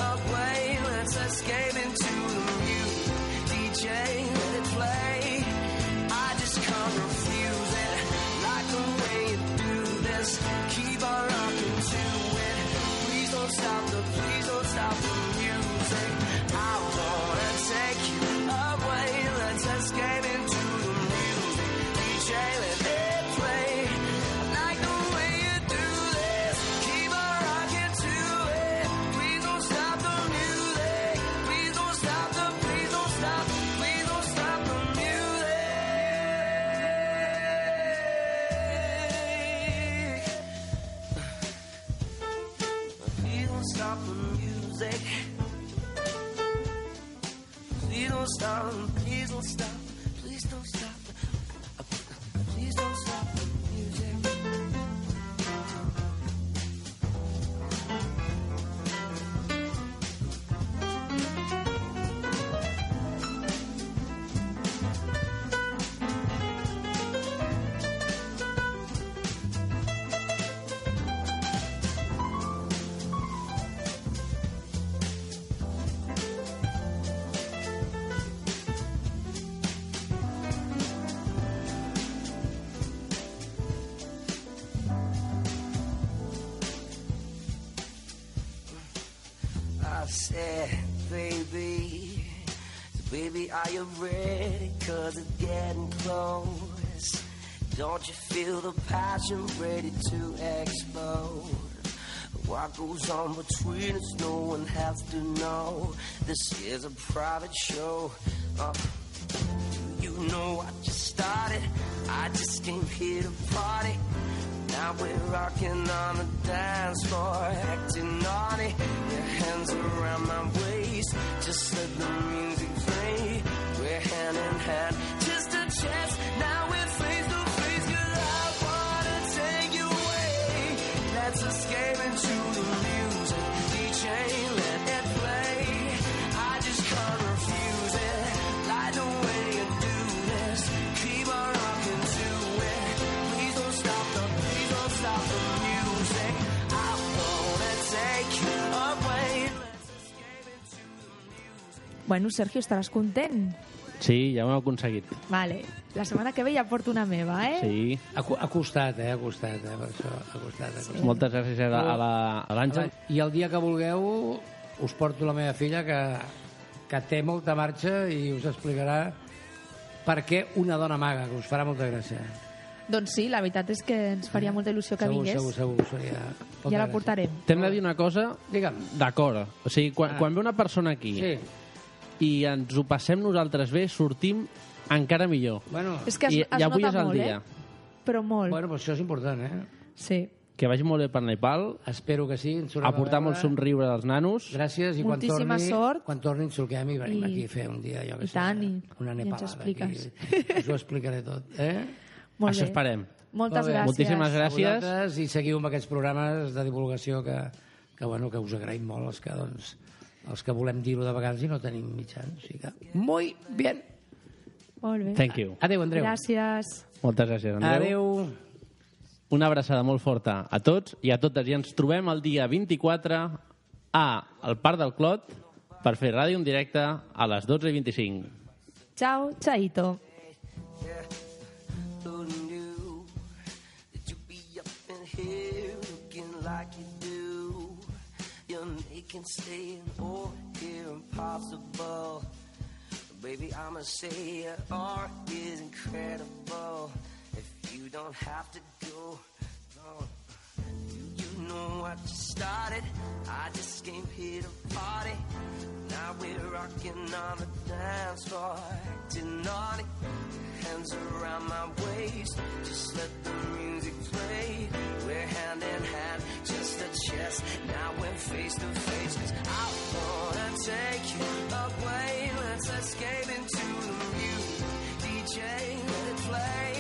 Stop, please don't stop, please don't stop. Please don't stop the music. Passion ready to explode? What goes on between us, no one has to know. This is a private show. Uh, you know I just started. I just came here to party. Now we're rocking on the dance floor, acting naughty. Your hands around my waist, just let the music Bueno, Sergio, estaràs content? Sí, ja ho hem aconseguit. Vale. La setmana que ve ja porto una meva, eh? Sí. Ha, ha costat, eh? Ha costat, eh? Per això ha costat. Ha costat. Moltes gràcies a la- a la- a l'Àngel. I el dia que vulgueu us porto la meva filla que, que té molta marxa i us explicarà per què una dona maga, que us farà molta gràcia. Doncs sí, la veritat és que ens faria molta il·lusió que segur, vingués. segur, segur, seria molta Ja la gràcia. portarem. T'hem de dir una cosa Digue'm. d'acord. O sigui, quan, Ah. quan ve una persona aquí Sí. I ens ho passem nosaltres bé, sortim encara millor. Bueno, És que es, I, es I avui nota és el molt, dia. eh? Però molt. bueno, però això és important, eh? Sí. Que vagi molt bé per Nepal, Espero que sí. Ens a portar molt somriure dels nanos. Gràcies i quan Moltíssima torni, sort. quan torni ens truquem i venim I- aquí a fer un dia, jo que sé, tant, i- una i ens. Aquí. Us ho explicaré tot, eh? Molt Això bé. esperem. Moltes gràcies. Moltíssimes A gràcies. vosaltres i seguiu amb aquests programes de divulgació que, que, bueno, que us agraïm molt, els que, doncs, els que volem dir-ho de vegades i no tenim mitjans. O sigui que, muy bien. Molt bé. Thank you. Adéu, Andreu. Gràcies. Moltes gràcies, Andreu. Adéu. Una abraçada molt forta a tots i a totes. I ens trobem el dia 24 a al Parc del Clot per fer ràdio en directe a les 12.25. Ciao, chaito. Making staying here impossible. Baby, I'ma say your art is incredible. If you don't have to go, no know what you started. I just came here to party. Now we're rocking on the dance floor, acting naughty. Hands around my waist, just let the music play. We're hand in hand, just a chest. Now we're face to face, cause I wanna take you away. Let's escape into the music. DJ, let it play.